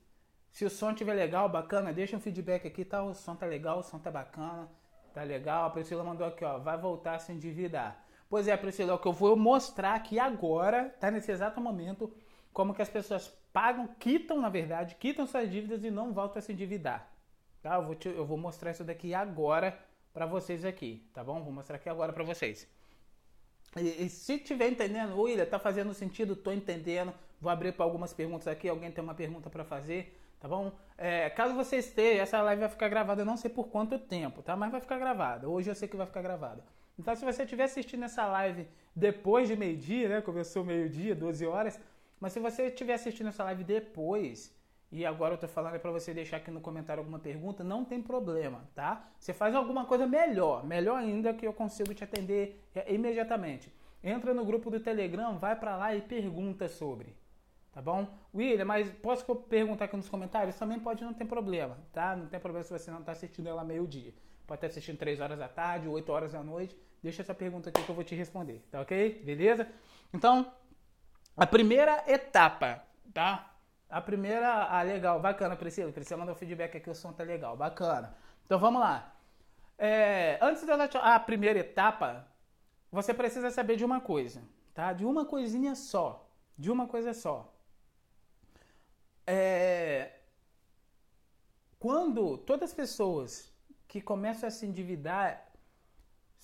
se o som estiver legal, bacana, deixa um feedback aqui, tá? O som tá legal, o som tá bacana, tá legal. A Priscila mandou aqui, ó, vai voltar a se endividar. Pois é, Priscila, o que eu vou mostrar aqui agora, tá nesse exato momento, como que as pessoas pagam, quitam, na verdade, quitam suas dívidas e não voltam a se endividar. Tá? Eu vou, te, eu vou mostrar isso daqui agora para vocês aqui, tá bom? Vou mostrar aqui agora para vocês. E, e, se tiver entendendo, William, tá fazendo sentido, tô entendendo. Vou abrir para algumas perguntas aqui. Alguém tem uma pergunta para fazer, tá bom? É, caso você esteja, essa live vai ficar gravada, eu não sei por quanto tempo, tá? Mas vai ficar gravada. Hoje eu sei que vai ficar gravada. Então, se você estiver assistindo essa live depois de meio-dia, né? Começou meio-dia, 12 horas, Mas se você estiver assistindo essa live depois, e agora eu tô falando para você deixar aqui no comentário alguma pergunta, não tem problema, tá? Você faz alguma coisa melhor, melhor ainda que eu consigo te atender é, imediatamente. Entra no grupo do Telegram, vai para lá e pergunta sobre, tá bom? William, mas posso perguntar aqui nos comentários? Também pode, não tem problema, tá? Não tem problema se você não está assistindo ela meio-dia. Pode estar assistindo 3 horas da tarde, 8 horas da noite. Deixa essa pergunta aqui que eu vou te responder, tá ok? Beleza? Então, a primeira etapa, tá? A primeira, ah, legal, bacana, Priscila. Priscila mandou feedback aqui, o som tá legal, bacana. Então vamos lá. É, antes dela a primeira etapa, você precisa saber de uma coisa, tá? De uma coisinha só, de uma coisa só. É, quando todas as pessoas que começam a se endividar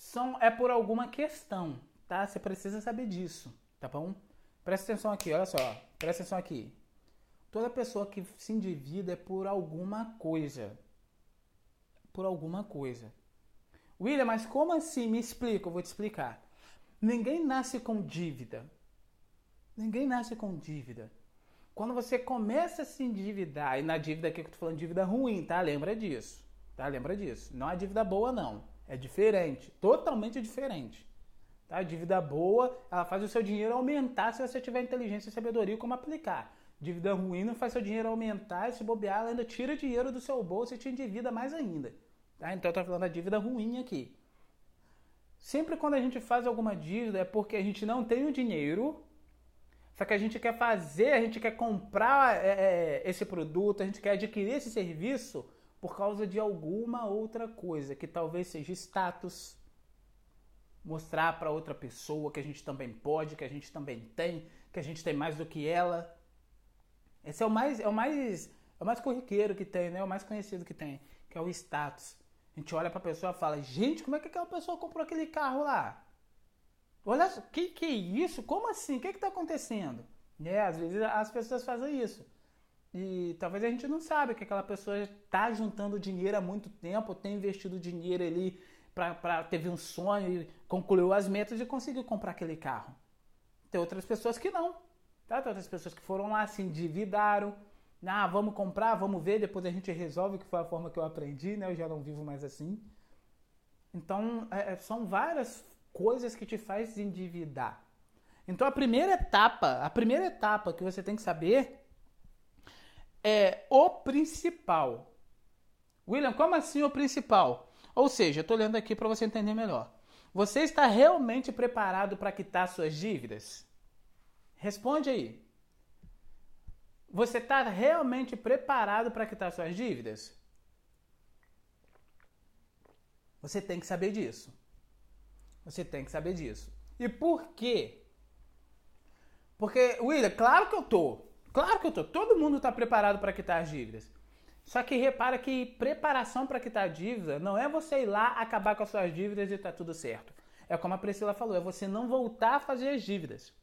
são é por alguma questão, tá? Você precisa saber disso, tá bom? Presta atenção aqui, olha só, presta atenção aqui. Toda pessoa que se endivida é por alguma coisa. Por alguma coisa. William, mas como assim? Me explica, eu vou te explicar. Ninguém nasce com dívida. Ninguém nasce com dívida. Quando você começa a se endividar, e na dívida aqui que eu tô falando dívida ruim, tá? Lembra disso. Tá? Lembra disso. Não é dívida boa, não. É diferente. Totalmente diferente. Tá? Dívida boa, ela faz o seu dinheiro aumentar se você tiver inteligência e sabedoria como aplicar. Dívida ruim não faz seu dinheiro aumentar e se bobear, ela ainda tira dinheiro do seu bolso e te endivida mais ainda. Tá? Então eu tô falando da dívida ruim aqui. Sempre quando a gente faz alguma dívida é porque a gente não tem o dinheiro, só que a gente quer fazer, a gente quer comprar é, é, esse produto, a gente quer adquirir esse serviço por causa de alguma outra coisa, que talvez seja status, mostrar para outra pessoa que a gente também pode, que a gente também tem, que a gente tem mais do que ela. Esse é o mais, é o mais, é o mais corriqueiro que tem, né? É o mais conhecido que tem, que é o status. A gente olha para a pessoa e fala: "Gente, como é que aquela pessoa comprou aquele carro lá? Olha, que que é isso? Como assim? O que é tá acontecendo?" É, às vezes as pessoas fazem isso. E talvez a gente não saiba que aquela pessoa está juntando dinheiro há muito tempo, tem investido dinheiro ali para teve um sonho e concluiu as metas e conseguiu comprar aquele carro. Tem outras pessoas que não. Tá? Tem outras pessoas que foram lá, se endividaram. Ah, vamos comprar, vamos ver, depois a gente resolve, que foi a forma que eu aprendi, né? Eu já não vivo mais assim. Então, é, é são várias coisas que te faz endividar. Então, a primeira etapa, a primeira etapa que você tem que saber é o principal. William, como assim o principal? Ou seja, eu estou lendo aqui para você entender melhor. Você está realmente preparado para quitar suas dívidas? Responde aí. Você está realmente preparado para quitar suas dívidas? Você tem que saber disso. Você tem que saber disso. E por quê? Porque, William, claro que eu tô. Claro que eu tô. Todo mundo está preparado para quitar as dívidas. Só que repara que preparação para quitar a dívida não é você ir lá acabar com as suas dívidas e tá tudo certo. É como a Priscila falou, é você não voltar a fazer as dívidas.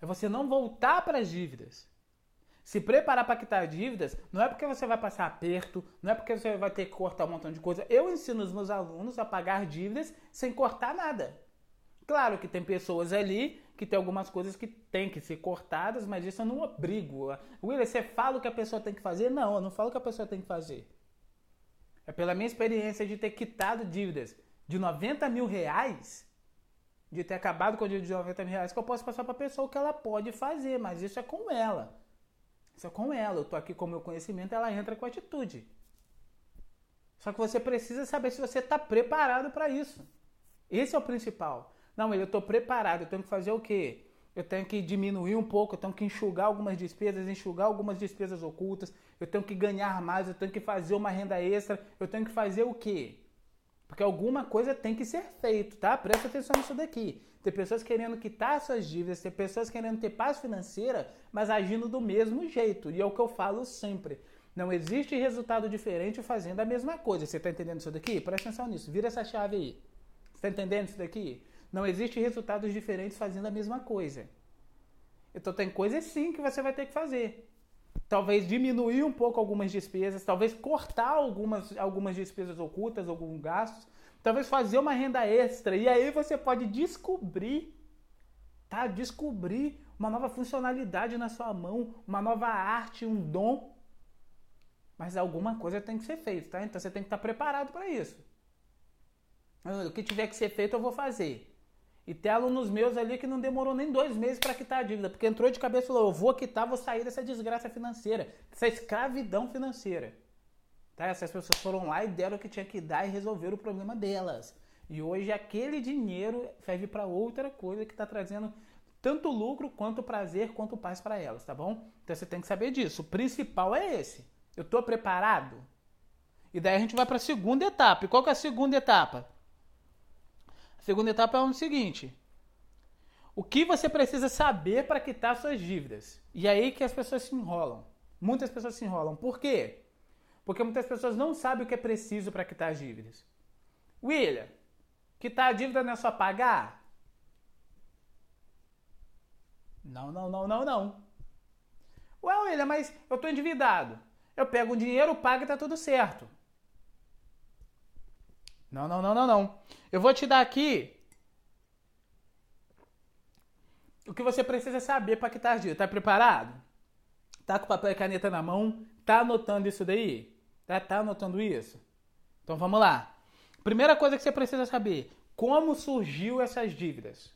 É você não voltar para as dívidas. Se preparar para quitar dívidas não é porque você vai passar aperto, não é porque você vai ter que cortar um montão de coisa. Eu ensino os meus alunos a pagar dívidas sem cortar nada. Claro que tem pessoas ali que tem algumas coisas que tem que ser cortadas, mas isso eu não obrigo. William, você fala o que a pessoa tem que fazer? Não, eu não falo o que a pessoa tem que fazer. É pela minha experiência de ter quitado dívidas de 90 mil reais de ter acabado com o dívida de 90 mil reais que eu posso passar para a pessoa o que ela pode fazer, mas isso é com ela. Isso é com ela. Eu estou aqui com o meu conhecimento, ela entra com atitude. Só que você precisa saber se você está preparado para isso. Esse é o principal. Não, eu estou preparado, eu tenho que fazer o quê? Eu tenho que diminuir um pouco, eu tenho que enxugar algumas despesas, enxugar algumas despesas ocultas, eu tenho que ganhar mais, eu tenho que fazer uma renda extra, eu tenho que fazer o quê? Porque alguma coisa tem que ser feito, tá? Presta atenção nisso daqui. Tem pessoas querendo quitar suas dívidas, tem pessoas querendo ter paz financeira, mas agindo do mesmo jeito. E é o que eu falo sempre. Não existe resultado diferente fazendo a mesma coisa. Você está entendendo isso daqui? Presta atenção nisso. Vira essa chave aí. Você está entendendo isso daqui? Não existe resultados diferentes fazendo a mesma coisa. Então tem coisas sim que você vai ter que fazer talvez diminuir um pouco algumas despesas, talvez cortar algumas, algumas despesas ocultas, alguns gastos, talvez fazer uma renda extra. E aí você pode descobrir, tá? Descobrir uma nova funcionalidade na sua mão, uma nova arte, um dom. Mas alguma coisa tem que ser feita, tá? Então você tem que estar preparado para isso. O que tiver que ser feito, eu vou fazer. E tem alunos meus ali que não demorou nem dois meses para quitar a dívida, porque entrou de cabeça e falou: eu vou quitar, vou sair dessa desgraça financeira, dessa escravidão financeira. Tá? Essas pessoas foram lá e deram o que tinha que dar e resolveram o problema delas. E hoje aquele dinheiro serve para outra coisa que está trazendo tanto lucro quanto prazer quanto paz para elas, tá bom? Então você tem que saber disso. O principal é esse. Eu estou preparado? E daí a gente vai para a segunda etapa. E qual que é a segunda etapa? Segunda etapa é o seguinte: o que você precisa saber para quitar suas dívidas? E é aí que as pessoas se enrolam. Muitas pessoas se enrolam. Por quê? Porque muitas pessoas não sabem o que é preciso para quitar as dívidas. William, quitar a dívida não é só pagar? Não, não, não, não, não. Ué, William, mas eu estou endividado. Eu pego o dinheiro, pago e tá tudo certo. Não, não, não, não, não. Eu vou te dar aqui o que você precisa saber para quitar as dívidas. Tá preparado? Tá com papel e caneta na mão? Tá anotando isso daí? Tá, tá anotando isso? Então vamos lá. Primeira coisa que você precisa saber: como surgiu essas dívidas?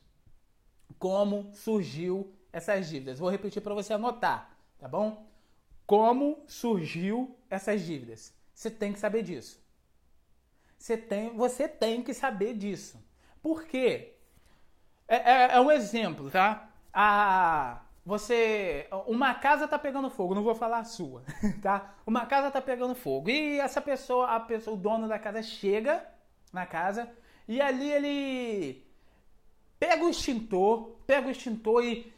Como surgiu essas dívidas? Vou repetir para você anotar, tá bom? Como surgiu essas dívidas? Você tem que saber disso. Você tem, você tem que saber disso. Por quê? É, é, é um exemplo, tá? A, você. Uma casa tá pegando fogo, não vou falar a sua, tá? Uma casa tá pegando fogo. E essa pessoa, a pessoa, o dono da casa chega na casa e ali ele pega o extintor, pega o extintor e.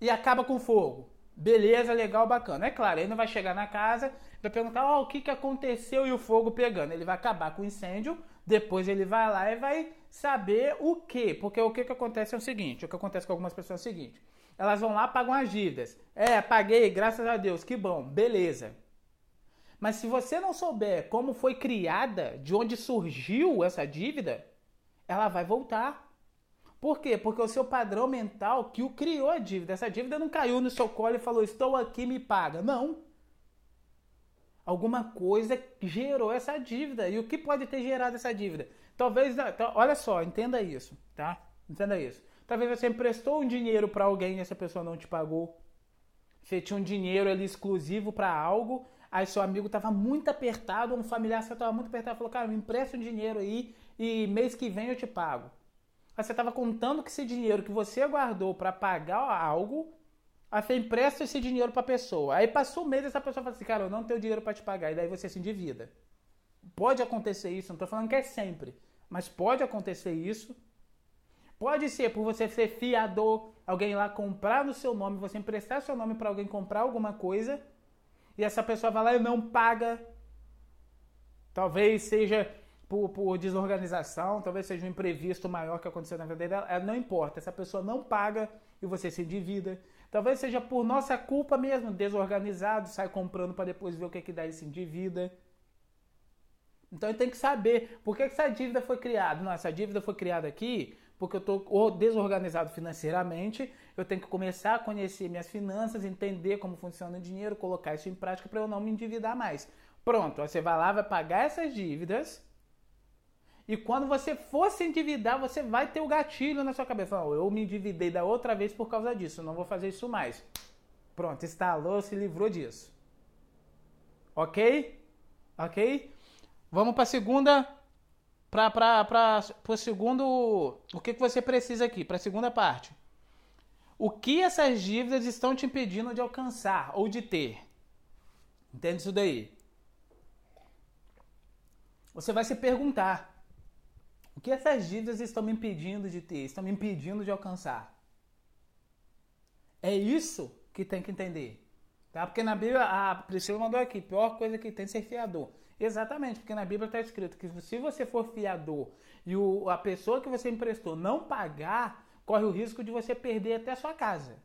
E acaba com o fogo. Beleza, legal, bacana. É claro, ele não vai chegar na casa vai perguntar oh, o que, que aconteceu e o fogo pegando. Ele vai acabar com o incêndio, depois ele vai lá e vai saber o que. Porque o que, que acontece é o seguinte: o que acontece com algumas pessoas é o seguinte. Elas vão lá pagam as dívidas. É, paguei, graças a Deus, que bom, beleza. Mas se você não souber como foi criada, de onde surgiu essa dívida, ela vai voltar. Por quê? Porque o seu padrão mental que o criou a dívida. Essa dívida não caiu no seu colo e falou: Estou aqui, me paga. Não alguma coisa gerou essa dívida. E o que pode ter gerado essa dívida? Talvez, tá, olha só, entenda isso, tá? Entenda isso. Talvez você emprestou um dinheiro para alguém e essa pessoa não te pagou. Você tinha um dinheiro ali exclusivo para algo, aí seu amigo estava muito apertado, um familiar seu estava muito apertado, falou: "Cara, me empresta um dinheiro aí e mês que vem eu te pago". Aí você estava contando que esse dinheiro que você guardou para pagar algo Aí você empresta esse dinheiro para a pessoa. Aí passou um mês essa pessoa fala assim, cara, eu não tenho dinheiro para te pagar. E daí você se endivida. Pode acontecer isso, não estou falando que é sempre. Mas pode acontecer isso. Pode ser por você ser fiador, alguém lá comprar no seu nome, você emprestar seu nome para alguém comprar alguma coisa. E essa pessoa vai lá e não paga. Talvez seja por, por, desorganização, talvez seja um imprevisto maior que aconteceu na vida dela. Não importa, essa pessoa não paga e você se endivida. Talvez seja por nossa culpa mesmo, desorganizado, sai comprando para depois ver o que, é que dá esse dívida. Então ele tem que saber por que essa dívida foi criada. Não, essa dívida foi criada aqui porque eu estou desorganizado financeiramente. Eu tenho que começar a conhecer minhas finanças, entender como funciona o dinheiro, colocar isso em prática para eu não me endividar mais. Pronto, você vai lá, vai pagar essas dívidas e quando você for se endividar, você vai ter o gatilho na sua cabeça. Oh, eu me endividei da outra vez por causa disso, não vou fazer isso mais. Pronto, instalou, se livrou disso. Ok? Ok? Vamos para a segunda. Para o segundo. O que, que você precisa aqui? Para a segunda parte. O que essas dívidas estão te impedindo de alcançar ou de ter? Entende isso daí? Você vai se perguntar: o que essas dívidas estão me impedindo de ter, estão me impedindo de alcançar? É isso que tem que entender. Tá? Porque na Bíblia, a Priscila mandou aqui, pior coisa que tem é ser fiador. Exatamente, porque na Bíblia está escrito que se você for fiador e o, a pessoa que você emprestou não pagar, corre o risco de você perder até a sua casa.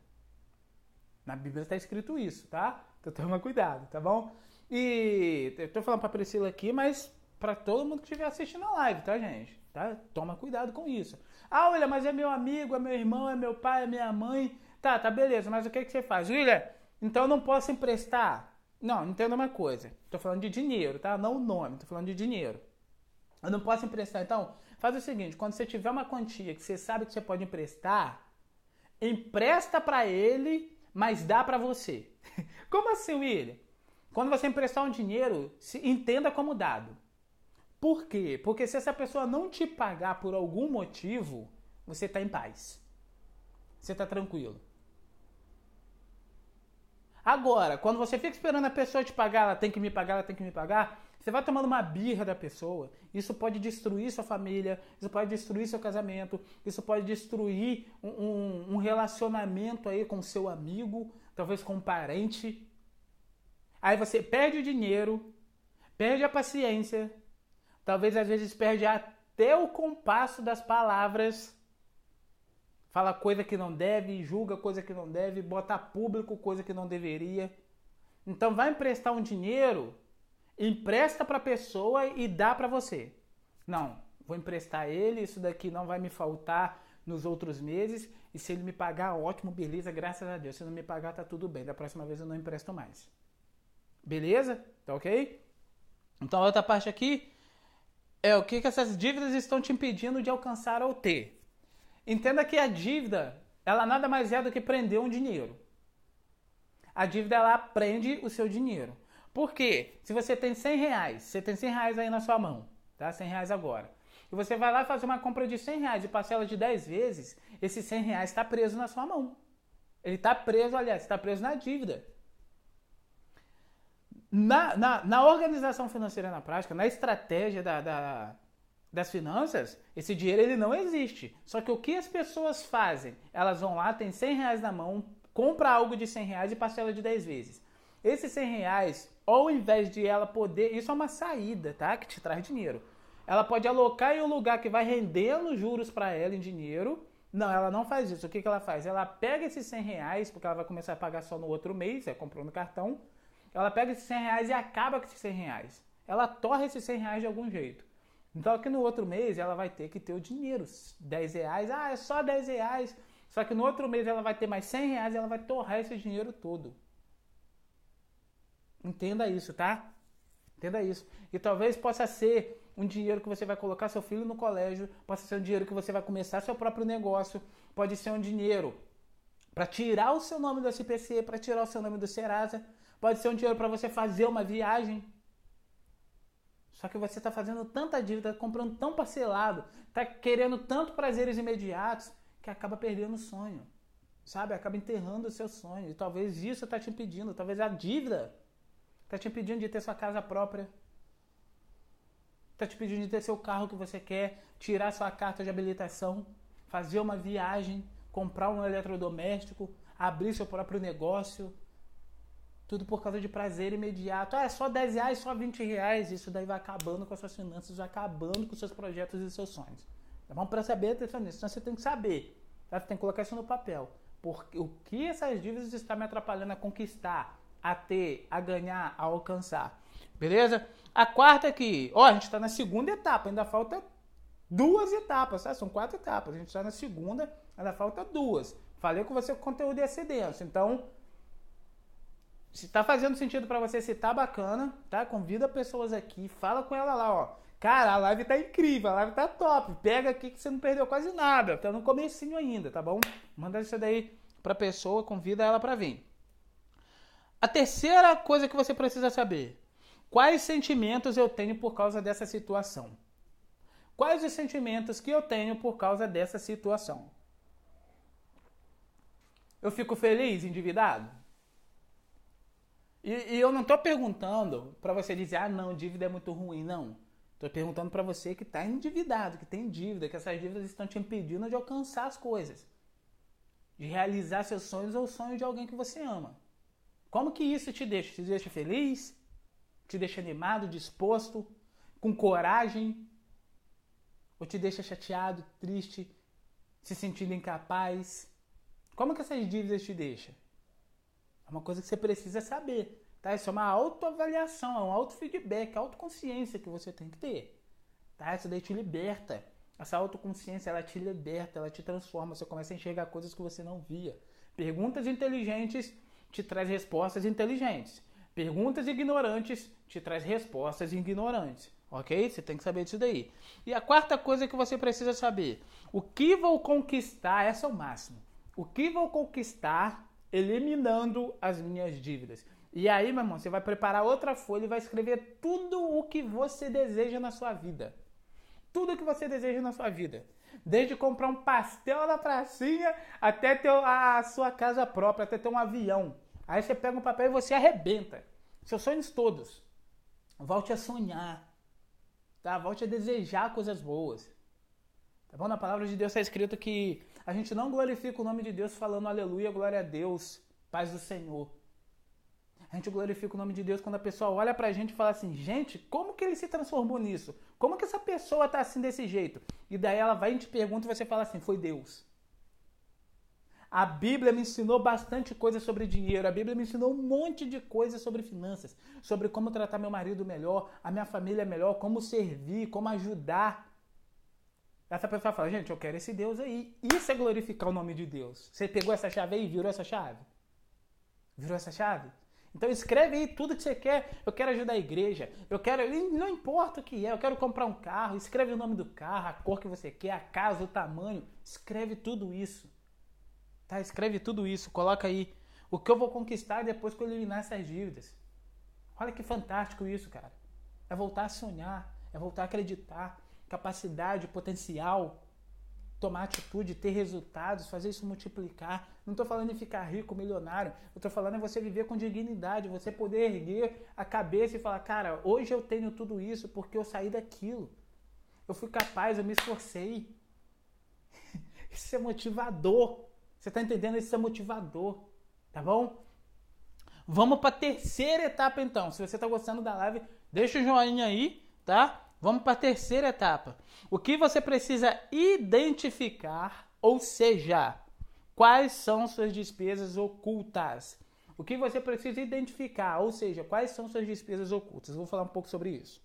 Na Bíblia está escrito isso, tá? Então toma cuidado, tá bom? E eu tô falando para Priscila aqui, mas para todo mundo que estiver assistindo a live, tá, gente? Tá? Toma cuidado com isso. Ah, William, mas é meu amigo, é meu irmão, é meu pai, é minha mãe. Tá, tá, beleza, mas o que, que você faz? William, então eu não posso emprestar? Não, entenda uma coisa. Tô falando de dinheiro, tá? Não o nome, tô falando de dinheiro. Eu não posso emprestar. Então, faz o seguinte: quando você tiver uma quantia que você sabe que você pode emprestar, empresta para ele, mas dá para você. Como assim, William? Quando você emprestar um dinheiro, se entenda como dado. Por quê? Porque se essa pessoa não te pagar por algum motivo, você está em paz. Você está tranquilo. Agora, quando você fica esperando a pessoa te pagar, ela tem que me pagar, ela tem que me pagar, você vai tomando uma birra da pessoa. Isso pode destruir sua família, isso pode destruir seu casamento, isso pode destruir um, um, um relacionamento aí com seu amigo, talvez com um parente. Aí você perde o dinheiro, perde a paciência, talvez às vezes perde até o compasso das palavras. Fala coisa que não deve, julga coisa que não deve, bota público coisa que não deveria. Então vai emprestar um dinheiro empresta para a pessoa e dá para você. Não, vou emprestar ele, isso daqui não vai me faltar nos outros meses e se ele me pagar, ótimo, beleza, graças a Deus. Se não me pagar, tá tudo bem. Da próxima vez eu não empresto mais. Beleza? Tá ok? Então a outra parte aqui é o que, que essas dívidas estão te impedindo de alcançar ou ter. Entenda que a dívida, ela nada mais é do que prender um dinheiro. A dívida, ela prende o seu dinheiro. Por quê? Se você tem 100 reais, você tem 100 reais aí na sua mão, tá? 100 reais agora. E você vai lá fazer uma compra de 100 reais e parcela de 10 vezes, esse 100 reais está preso na sua mão. Ele está preso, aliás, está preso na dívida. Na, na, na, organização financeira na prática, na estratégia da, da, das finanças, esse dinheiro ele não existe. Só que o que as pessoas fazem? Elas vão lá, tem 100 reais na mão, compra algo de 100 reais e parcela de 10 vezes. Esses 100 reais ao invés de ela poder. Isso é uma saída, tá? Que te traz dinheiro. Ela pode alocar em um lugar que vai rendendo juros para ela em dinheiro. Não, ela não faz isso. O que, que ela faz? Ela pega esses 100 reais, porque ela vai começar a pagar só no outro mês, é comprou no cartão. Ela pega esses 100 reais e acaba com esses 100 reais. Ela torre esses 100 reais de algum jeito. Então aqui no outro mês ela vai ter que ter o dinheiro. 10 reais, ah, é só 10 reais. Só que no outro mês ela vai ter mais 100 reais e ela vai torrar esse dinheiro todo. Entenda isso, tá? Entenda isso. E talvez possa ser um dinheiro que você vai colocar seu filho no colégio, possa ser um dinheiro que você vai começar seu próprio negócio, pode ser um dinheiro para tirar o seu nome do SPC, para tirar o seu nome do Serasa, pode ser um dinheiro para você fazer uma viagem. Só que você está fazendo tanta dívida, tá comprando tão parcelado, está querendo tanto prazeres imediatos, que acaba perdendo o sonho. Sabe? Acaba enterrando o seu sonho. E talvez isso está te impedindo, talvez a dívida Está te pedindo de ter sua casa própria. Está te pedindo de ter seu carro que você quer, tirar sua carta de habilitação, fazer uma viagem, comprar um eletrodoméstico, abrir seu próprio negócio. Tudo por causa de prazer imediato. Ah, é só 10 reais, só 20 reais. Isso daí vai acabando com as suas finanças, vai acabando com seus projetos e seus sonhos. Tá bom? Para saber atenção nisso, então você tem que saber. Tá? Você tem que colocar isso no papel. Porque o que essas dívidas estão me atrapalhando a conquistar? a ter, a ganhar, a alcançar. Beleza? A quarta aqui, ó, a gente está na segunda etapa, ainda falta duas etapas, tá? São quatro etapas, a gente está na segunda, ainda falta duas. Falei com você que o conteúdo ia ser denso, então se tá fazendo sentido para você, se tá bacana, tá? Convida pessoas aqui, fala com ela lá, ó. Cara, a live tá incrível, a live tá top. Pega aqui que você não perdeu quase nada, tá no comecinho ainda, tá bom? Manda isso daí pra pessoa, convida ela para vir. A terceira coisa que você precisa saber: quais sentimentos eu tenho por causa dessa situação? Quais os sentimentos que eu tenho por causa dessa situação? Eu fico feliz, endividado? E, e eu não estou perguntando para você dizer, ah, não, dívida é muito ruim, não. Estou perguntando para você que está endividado, que tem dívida, que essas dívidas estão te impedindo de alcançar as coisas, de realizar seus sonhos ou o sonho de alguém que você ama. Como que isso te deixa? Te deixa feliz? Te deixa animado, disposto, com coragem? Ou te deixa chateado, triste, se sentindo incapaz? Como que essas dívidas te deixam? É uma coisa que você precisa saber. Tá? Isso é uma autoavaliação, é um autofeedback, autoconsciência que você tem que ter. Tá? Isso daí te liberta. Essa autoconsciência, ela te liberta, ela te transforma, você começa a enxergar coisas que você não via. Perguntas inteligentes te traz respostas inteligentes. Perguntas ignorantes te traz respostas ignorantes. Ok? Você tem que saber disso daí. E a quarta coisa que você precisa saber: o que vou conquistar? Essa é o máximo. O que vou conquistar eliminando as minhas dívidas? E aí, meu irmão, você vai preparar outra folha e vai escrever tudo o que você deseja na sua vida. Tudo o que você deseja na sua vida. Desde comprar um pastel na pracinha até ter a sua casa própria, até ter um avião. Aí você pega um papel e você arrebenta. Seus sonhos todos. Volte a sonhar. Tá? Volte a desejar coisas boas. Tá bom? Na palavra de Deus está escrito que a gente não glorifica o nome de Deus falando aleluia, glória a Deus, paz do Senhor. A gente glorifica o nome de Deus quando a pessoa olha pra gente e fala assim: gente, como que ele se transformou nisso? Como que essa pessoa tá assim desse jeito? E daí ela vai e te pergunta e você fala assim: foi Deus. A Bíblia me ensinou bastante coisa sobre dinheiro. A Bíblia me ensinou um monte de coisa sobre finanças, sobre como tratar meu marido melhor, a minha família melhor, como servir, como ajudar. Essa pessoa fala, gente, eu quero esse Deus aí. Isso é glorificar o nome de Deus. Você pegou essa chave aí e virou essa chave? Virou essa chave? Então escreve aí tudo que você quer. Eu quero ajudar a igreja. Eu quero. Não importa o que é, eu quero comprar um carro. Escreve o nome do carro, a cor que você quer, a casa, o tamanho. Escreve tudo isso. Tá? Escreve tudo isso, coloca aí o que eu vou conquistar depois que eu eliminar essas dívidas. Olha que fantástico isso, cara. É voltar a sonhar, é voltar a acreditar, capacidade, potencial, tomar atitude, ter resultados, fazer isso multiplicar. Não estou falando em ficar rico, milionário. Eu estou falando em você viver com dignidade, você poder erguer a cabeça e falar, cara, hoje eu tenho tudo isso porque eu saí daquilo. Eu fui capaz, eu me esforcei. Isso é motivador. Você está entendendo? Isso é motivador, tá bom? Vamos para a terceira etapa então. Se você está gostando da live, deixa o joinha aí, tá? Vamos para a terceira etapa. O que você precisa identificar, ou seja, quais são suas despesas ocultas. O que você precisa identificar, ou seja, quais são suas despesas ocultas. Eu vou falar um pouco sobre isso.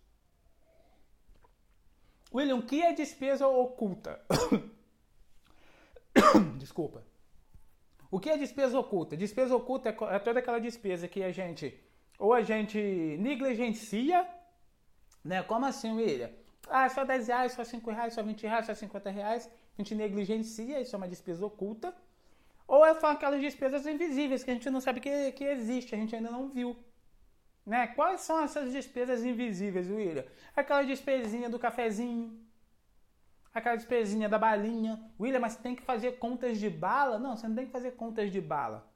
William, o que é despesa oculta? Desculpa. O que é despesa oculta? Despesa oculta é, é toda aquela despesa que a gente ou a gente negligencia, né? Como assim, William? Ah, só 10 reais, só 5 reais, só 20 reais, só 50 reais. A gente negligencia, isso é uma despesa oculta. Ou é são aquelas despesas invisíveis que a gente não sabe que, que existe, a gente ainda não viu. Né? Quais são essas despesas invisíveis, William? Aquela despesinha do cafezinho, aquela despesinha da balinha. William, mas tem que fazer contas de bala? Não, você não tem que fazer contas de bala.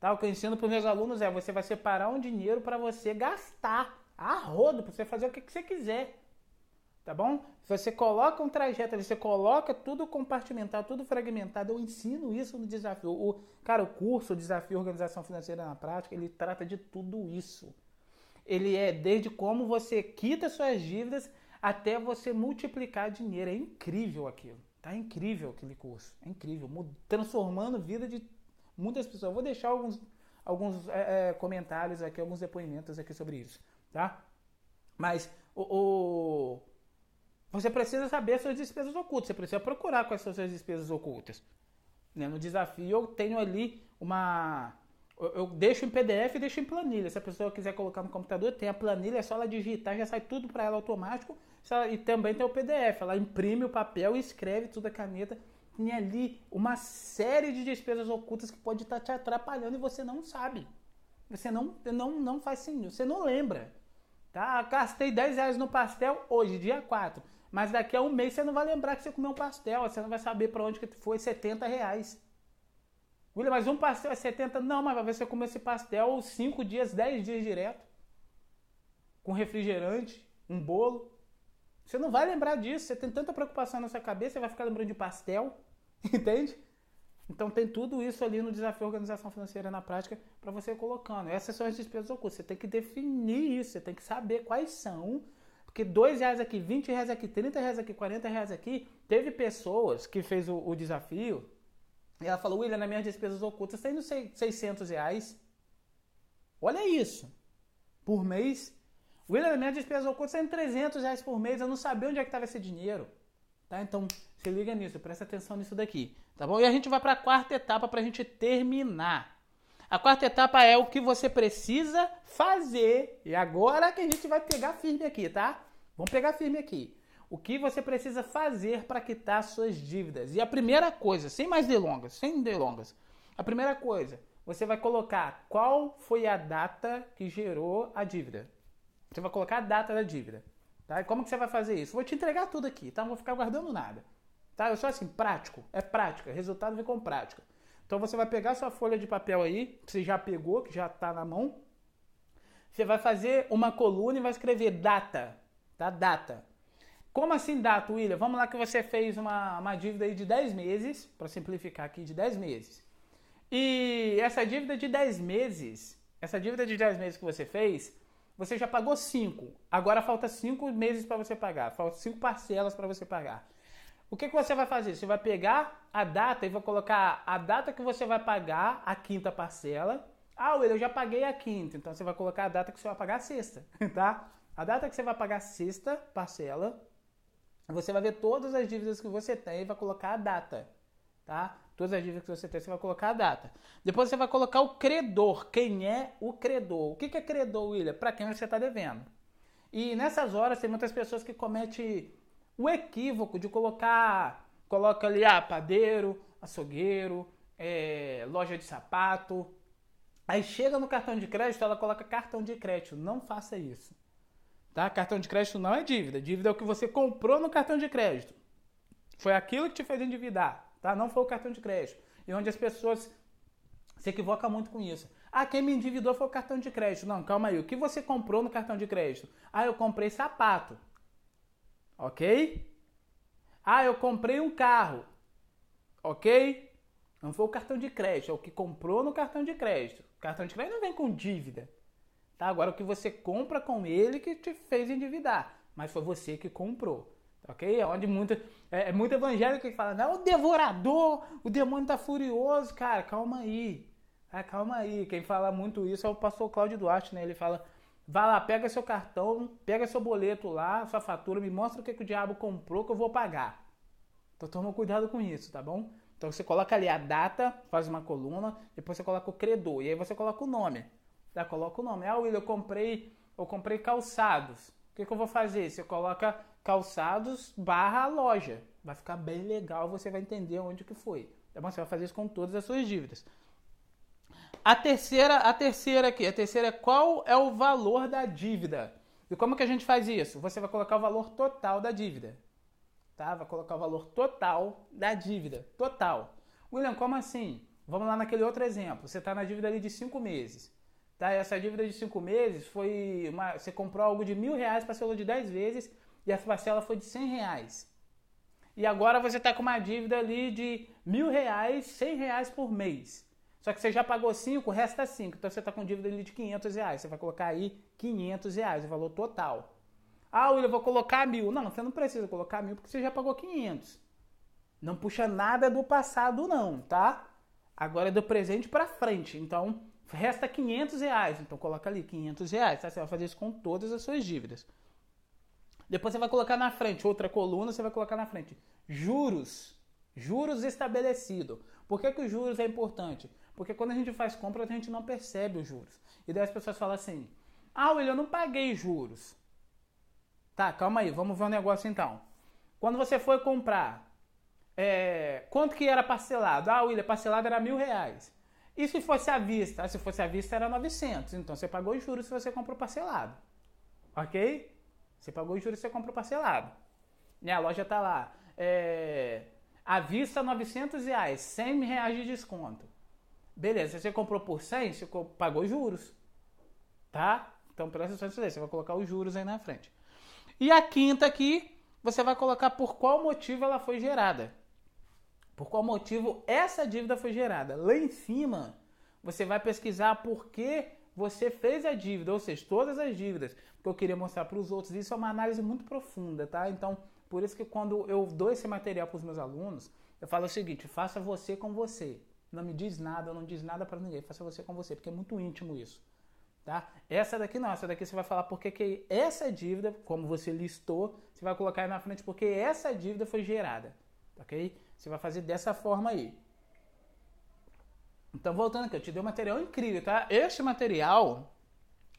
Tá? O que eu ensino para os meus alunos é você vai separar um dinheiro para você gastar a rodo, para você fazer o que, que você quiser. Tá bom? Você coloca um trajeto, você coloca tudo compartimentado, tudo fragmentado. Eu ensino isso no desafio. O, cara, o curso, o desafio Organização Financeira na Prática, ele trata de tudo isso. Ele é desde como você quita suas dívidas até você multiplicar dinheiro. É incrível aquilo. Tá incrível aquele curso. É incrível. Transformando a vida de muitas pessoas. Eu vou deixar alguns, alguns é, é, comentários aqui, alguns depoimentos aqui sobre isso. Tá? Mas o, o, você precisa saber as suas despesas ocultas. Você precisa procurar quais são as suas despesas ocultas. Né? No desafio eu tenho ali uma eu deixo em PDF e deixo em planilha. Se a pessoa quiser colocar no computador, tem a planilha, é só ela digitar, já sai tudo para ela automático. E também tem o PDF. Ela imprime o papel e escreve tudo a caneta. Tem ali uma série de despesas ocultas que pode estar te atrapalhando e você não sabe. Você não, não, não faz sentido, você não lembra. Tá? Gastei 10 reais no pastel hoje, dia 4. Mas daqui a um mês você não vai lembrar que você comeu um pastel. Você não vai saber para onde que foi 70 reais. William, mas um pastel é 70? Não, mas você comer esse pastel 5 dias, 10 dias direto. Com refrigerante, um bolo. Você não vai lembrar disso. Você tem tanta preocupação na sua cabeça, você vai ficar lembrando de pastel. Entende? Então tem tudo isso ali no desafio Organização Financeira na Prática para você colocando. Essas são as despesas ocultas. Você tem que definir isso, você tem que saber quais são. Porque dois reais aqui, 20 reais aqui, 30 reais aqui, 40 reais aqui. Teve pessoas que fez o, o desafio e ela falou, William, nas minhas despesas ocultas tem nos 600 reais. Olha isso. Por mês. William, nas minhas despesas ocultas tem 300 reais por mês. Eu não sabia onde é que estava esse dinheiro. Tá? Então, se liga nisso, presta atenção nisso daqui, tá bom? E a gente vai para a quarta etapa para a gente terminar. A quarta etapa é o que você precisa fazer. E agora que a gente vai pegar firme aqui, tá? Vamos pegar firme aqui. O que você precisa fazer para quitar suas dívidas? E a primeira coisa, sem mais delongas, sem delongas. A primeira coisa, você vai colocar qual foi a data que gerou a dívida. Você vai colocar a data da dívida. Tá? Como que você vai fazer isso? Vou te entregar tudo aqui, tá? Não vou ficar guardando nada. Tá? Eu sou assim, prático. É prática. Resultado vem com prática. Então você vai pegar sua folha de papel aí, que você já pegou, que já está na mão. Você vai fazer uma coluna e vai escrever data. Tá? Data. Como assim data, William? Vamos lá que você fez uma, uma dívida aí de 10 meses, para simplificar aqui, de 10 meses. E essa dívida de 10 meses, essa dívida de 10 meses que você fez, você já pagou 5. Agora falta 5 meses para você pagar, falta 5 parcelas para você pagar. O que, que você vai fazer? Você vai pegar a data e vai colocar a data que você vai pagar a quinta parcela. Ah, eu já paguei a quinta, então você vai colocar a data que você vai pagar a sexta, tá? A data que você vai pagar a sexta parcela, você vai ver todas as dívidas que você tem e vai colocar a data, tá? Todas as dívidas que você tem, você vai colocar a data. Depois você vai colocar o credor. Quem é o credor? O que é credor, William? Para quem você está devendo. E nessas horas tem muitas pessoas que cometem o equívoco de colocar, coloca ali, ah, padeiro, açougueiro, é, loja de sapato. Aí chega no cartão de crédito, ela coloca cartão de crédito. Não faça isso. Tá? Cartão de crédito não é dívida. Dívida é o que você comprou no cartão de crédito. Foi aquilo que te fez endividar tá? Não foi o cartão de crédito. E onde as pessoas se equivocam muito com isso. Ah, quem me endividou foi o cartão de crédito. Não, calma aí. O que você comprou no cartão de crédito? Ah, eu comprei sapato. Ok? Ah, eu comprei um carro. Ok? Não foi o cartão de crédito, é o que comprou no cartão de crédito. O cartão de crédito não vem com dívida. Tá? Agora o que você compra com ele que te fez endividar. Mas foi você que comprou. Ok? É onde muito, é, é muito evangélico que fala, não, o devorador, o demônio tá furioso, cara, calma aí. Ah, calma aí. Quem fala muito isso é o pastor Cláudio Duarte, né? Ele fala, vai lá, pega seu cartão, pega seu boleto lá, sua fatura, me mostra o que, que o diabo comprou que eu vou pagar. Então toma cuidado com isso, tá bom? Então você coloca ali a data, faz uma coluna, depois você coloca o credor, e aí você coloca o nome. Já coloca o nome. Ah, Will, eu comprei, eu comprei calçados. O que, que eu vou fazer? Você coloca calçados barra loja. Vai ficar bem legal, você vai entender onde que foi. Tá bom? Você vai fazer isso com todas as suas dívidas. A terceira, a terceira aqui, a terceira é qual é o valor da dívida. E como que a gente faz isso? Você vai colocar o valor total da dívida. Tá? Vai colocar o valor total da dívida. Total. William, como assim? Vamos lá naquele outro exemplo. Você está na dívida ali de 5 meses. Tá? Essa dívida de 5 meses foi. Uma, você comprou algo de mil reais, parcelou de 10 vezes e a parcela foi de 100 reais. E agora você está com uma dívida ali de mil reais, 100 reais por mês. Só que você já pagou 5, resta 5. Então você está com dívida ali de 500 reais. Você vai colocar aí 500 reais, o valor total. Ah, William, eu vou colocar mil. Não, você não precisa colocar mil porque você já pagou 500. Não puxa nada do passado não, tá? Agora é do presente para frente. Então resta 500 reais. Então coloca ali 500 reais. Tá? Você vai fazer isso com todas as suas dívidas. Depois você vai colocar na frente, outra coluna, você vai colocar na frente. Juros. Juros estabelecido. Por que, que os juros é importante? Porque quando a gente faz compra, a gente não percebe os juros. E daí as pessoas falam assim: Ah, William, eu não paguei juros. Tá, calma aí, vamos ver um negócio então. Quando você foi comprar, é, quanto que era parcelado? Ah, William, parcelado era mil reais. E se fosse à vista? Ah, se fosse à vista era 900. Então você pagou os juros se você comprou parcelado. Ok? Você pagou os juros você comprou parcelado. E a loja tá lá. É, à vista, 900 reais, 100 reais de desconto. Beleza, você comprou por 100, você pagou juros. Tá? Então presta atenção você vai colocar os juros aí na frente. E a quinta aqui, você vai colocar por qual motivo ela foi gerada. Por qual motivo essa dívida foi gerada. Lá em cima, você vai pesquisar por que você fez a dívida, ou seja, todas as dívidas que eu queria mostrar para os outros. Isso é uma análise muito profunda, tá? Então, por isso que quando eu dou esse material para os meus alunos, eu falo o seguinte: faça você com você. Não me diz nada, não diz nada para ninguém. Faça você com você, porque é muito íntimo isso. tá? Essa daqui não, essa daqui você vai falar porque que essa dívida, como você listou, você vai colocar aí na frente porque essa dívida foi gerada, ok? Você vai fazer dessa forma aí. Então, voltando aqui, eu te dei um material incrível, tá? Este material,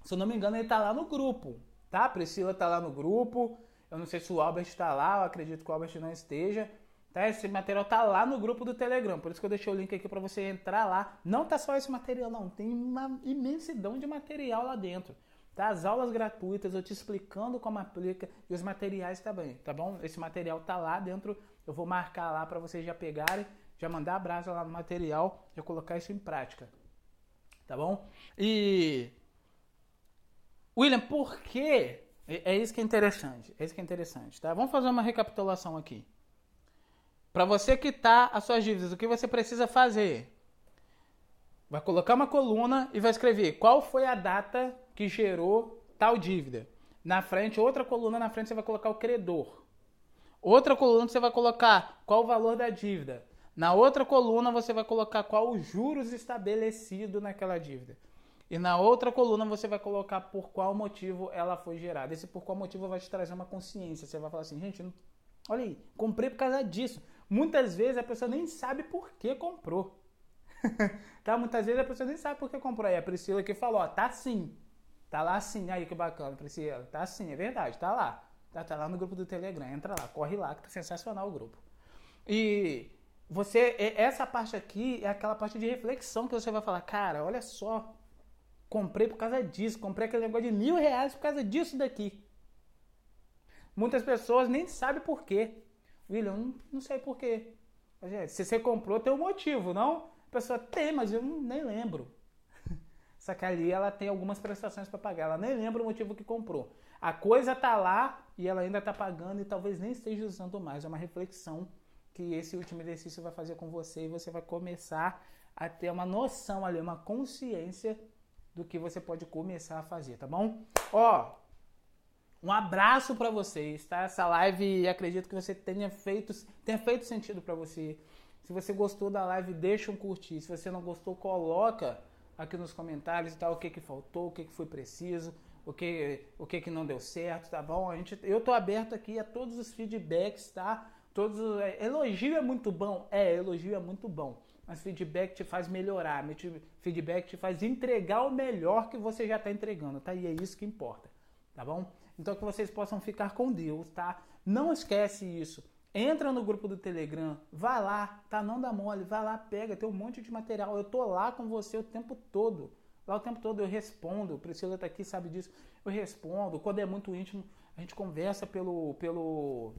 se eu não me engano, ele tá lá no grupo, tá? A Priscila tá lá no grupo, eu não sei se o Albert está lá, eu acredito que o Albert não esteja, Tá? Esse material tá lá no grupo do Telegram, por isso que eu deixei o link aqui para você entrar lá. Não tá só esse material, não, tem uma imensidão de material lá dentro. Tá? As aulas gratuitas, eu te explicando como aplica e os materiais também, tá bom? Esse material tá lá dentro, eu vou marcar lá para vocês já pegarem, já mandar abraço lá no material, já colocar isso em prática. Tá bom? E William, por que é isso que é interessante, é isso que é interessante, tá? Vamos fazer uma recapitulação aqui. Para você quitar as suas dívidas, o que você precisa fazer? Vai colocar uma coluna e vai escrever qual foi a data que gerou tal dívida. Na frente, outra coluna na frente você vai colocar o credor. Outra coluna você vai colocar qual o valor da dívida. Na outra coluna você vai colocar qual os juros estabelecido naquela dívida. E na outra coluna você vai colocar por qual motivo ela foi gerada. Esse por qual motivo vai te trazer uma consciência. Você vai falar assim, gente, olha aí, comprei por causa disso. Muitas vezes a pessoa nem sabe por que comprou. tá? Muitas vezes a pessoa nem sabe por que comprou. Aí a Priscila que falou, ó, tá sim. Tá lá sim. Aí que bacana, Priscila. Tá sim, é verdade, tá lá. Tá, tá lá no grupo do Telegram. Entra lá, corre lá, que tá sensacional o grupo. E você, essa parte aqui é aquela parte de reflexão que você vai falar, cara, olha só, comprei por causa disso, comprei aquele negócio de mil reais por causa disso daqui. Muitas pessoas nem sabem por quê. William, não, não sei porquê. Se você comprou, tem um motivo, não? A pessoa tem, mas eu nem lembro. Só que ali ela tem algumas prestações para pagar. Ela nem lembra o motivo que comprou. A coisa tá lá e ela ainda tá pagando e talvez nem esteja usando mais. É uma reflexão que esse último exercício vai fazer com você e você vai começar a ter uma noção ali, uma consciência do que você pode começar a fazer, tá bom? Ó, um abraço para vocês, tá? Essa live, acredito que você tenha feito, tenha feito sentido para você. Se você gostou da live, deixa um curtir. Se você não gostou, coloca aqui nos comentários, tá? O que que faltou, o que que foi preciso, o que o que que não deu certo, tá bom? A gente, eu tô aberto aqui a todos os feedbacks, tá? Todos os, é, elogio é muito bom, é elogio é muito bom, mas feedback te faz melhorar, feedback te faz entregar o melhor que você já está entregando, tá? E é isso que importa, tá bom? Então que vocês possam ficar com Deus, tá? Não esquece isso. Entra no grupo do Telegram, vai lá, tá? Não dá mole, vai lá, pega, tem um monte de material. Eu tô lá com você o tempo todo. Lá o tempo todo eu respondo. Priscila tá aqui, sabe disso. Eu respondo. Quando é muito íntimo, a gente conversa pelo pelo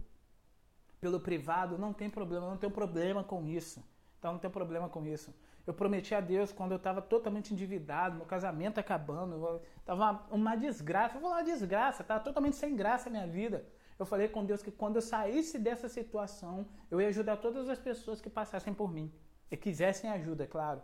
pelo privado, não tem problema, não tem problema com isso. Então não tem problema com isso. Eu prometi a Deus quando eu estava totalmente endividado, meu casamento acabando, estava uma desgraça. Eu vou lá, desgraça, estava totalmente sem graça a minha vida. Eu falei com Deus que quando eu saísse dessa situação, eu ia ajudar todas as pessoas que passassem por mim e quisessem ajuda, é claro.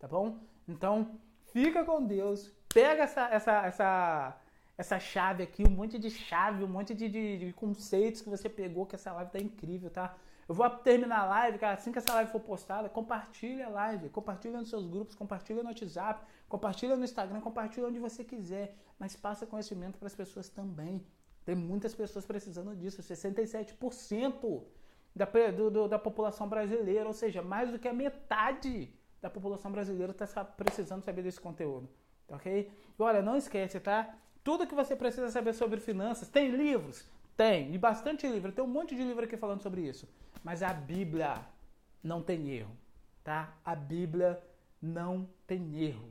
Tá bom? Então, fica com Deus, pega essa, essa, essa, essa chave aqui, um monte de chave, um monte de, de, de conceitos que você pegou, que essa live tá incrível, tá? Eu vou terminar a live, cara, assim que essa live for postada, compartilha a live, compartilha nos seus grupos, compartilha no WhatsApp, compartilha no Instagram, compartilha onde você quiser, mas passa conhecimento para as pessoas também. Tem muitas pessoas precisando disso, 67% da, do, do, da população brasileira, ou seja, mais do que a metade da população brasileira está precisando saber desse conteúdo, ok? E olha, não esquece, tá? Tudo que você precisa saber sobre finanças, tem livros, tem, e bastante livro. Tem um monte de livro aqui falando sobre isso. Mas a Bíblia não tem erro, tá? A Bíblia não tem erro,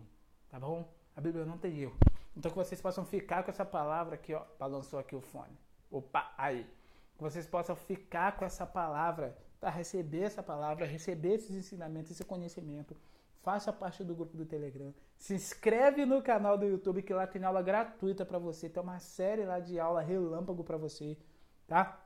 tá bom? A Bíblia não tem erro. Então que vocês possam ficar com essa palavra aqui, ó. Balançou aqui o fone. Opa, aí. Que vocês possam ficar com essa palavra, para receber essa palavra, receber esses ensinamentos, esse conhecimento. Faça parte do grupo do Telegram. Se inscreve no canal do YouTube que lá tem aula gratuita para você. Tem uma série lá de aula relâmpago para você, tá?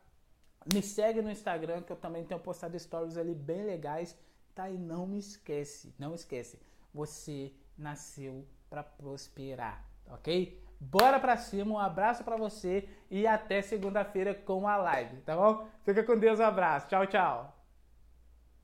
Me segue no Instagram que eu também tenho postado stories ali bem legais, tá? E não me esquece, não esquece, você nasceu para prosperar, ok? Bora pra cima, um abraço para você e até segunda-feira com a live, tá bom? Fica com Deus, um abraço, tchau, tchau.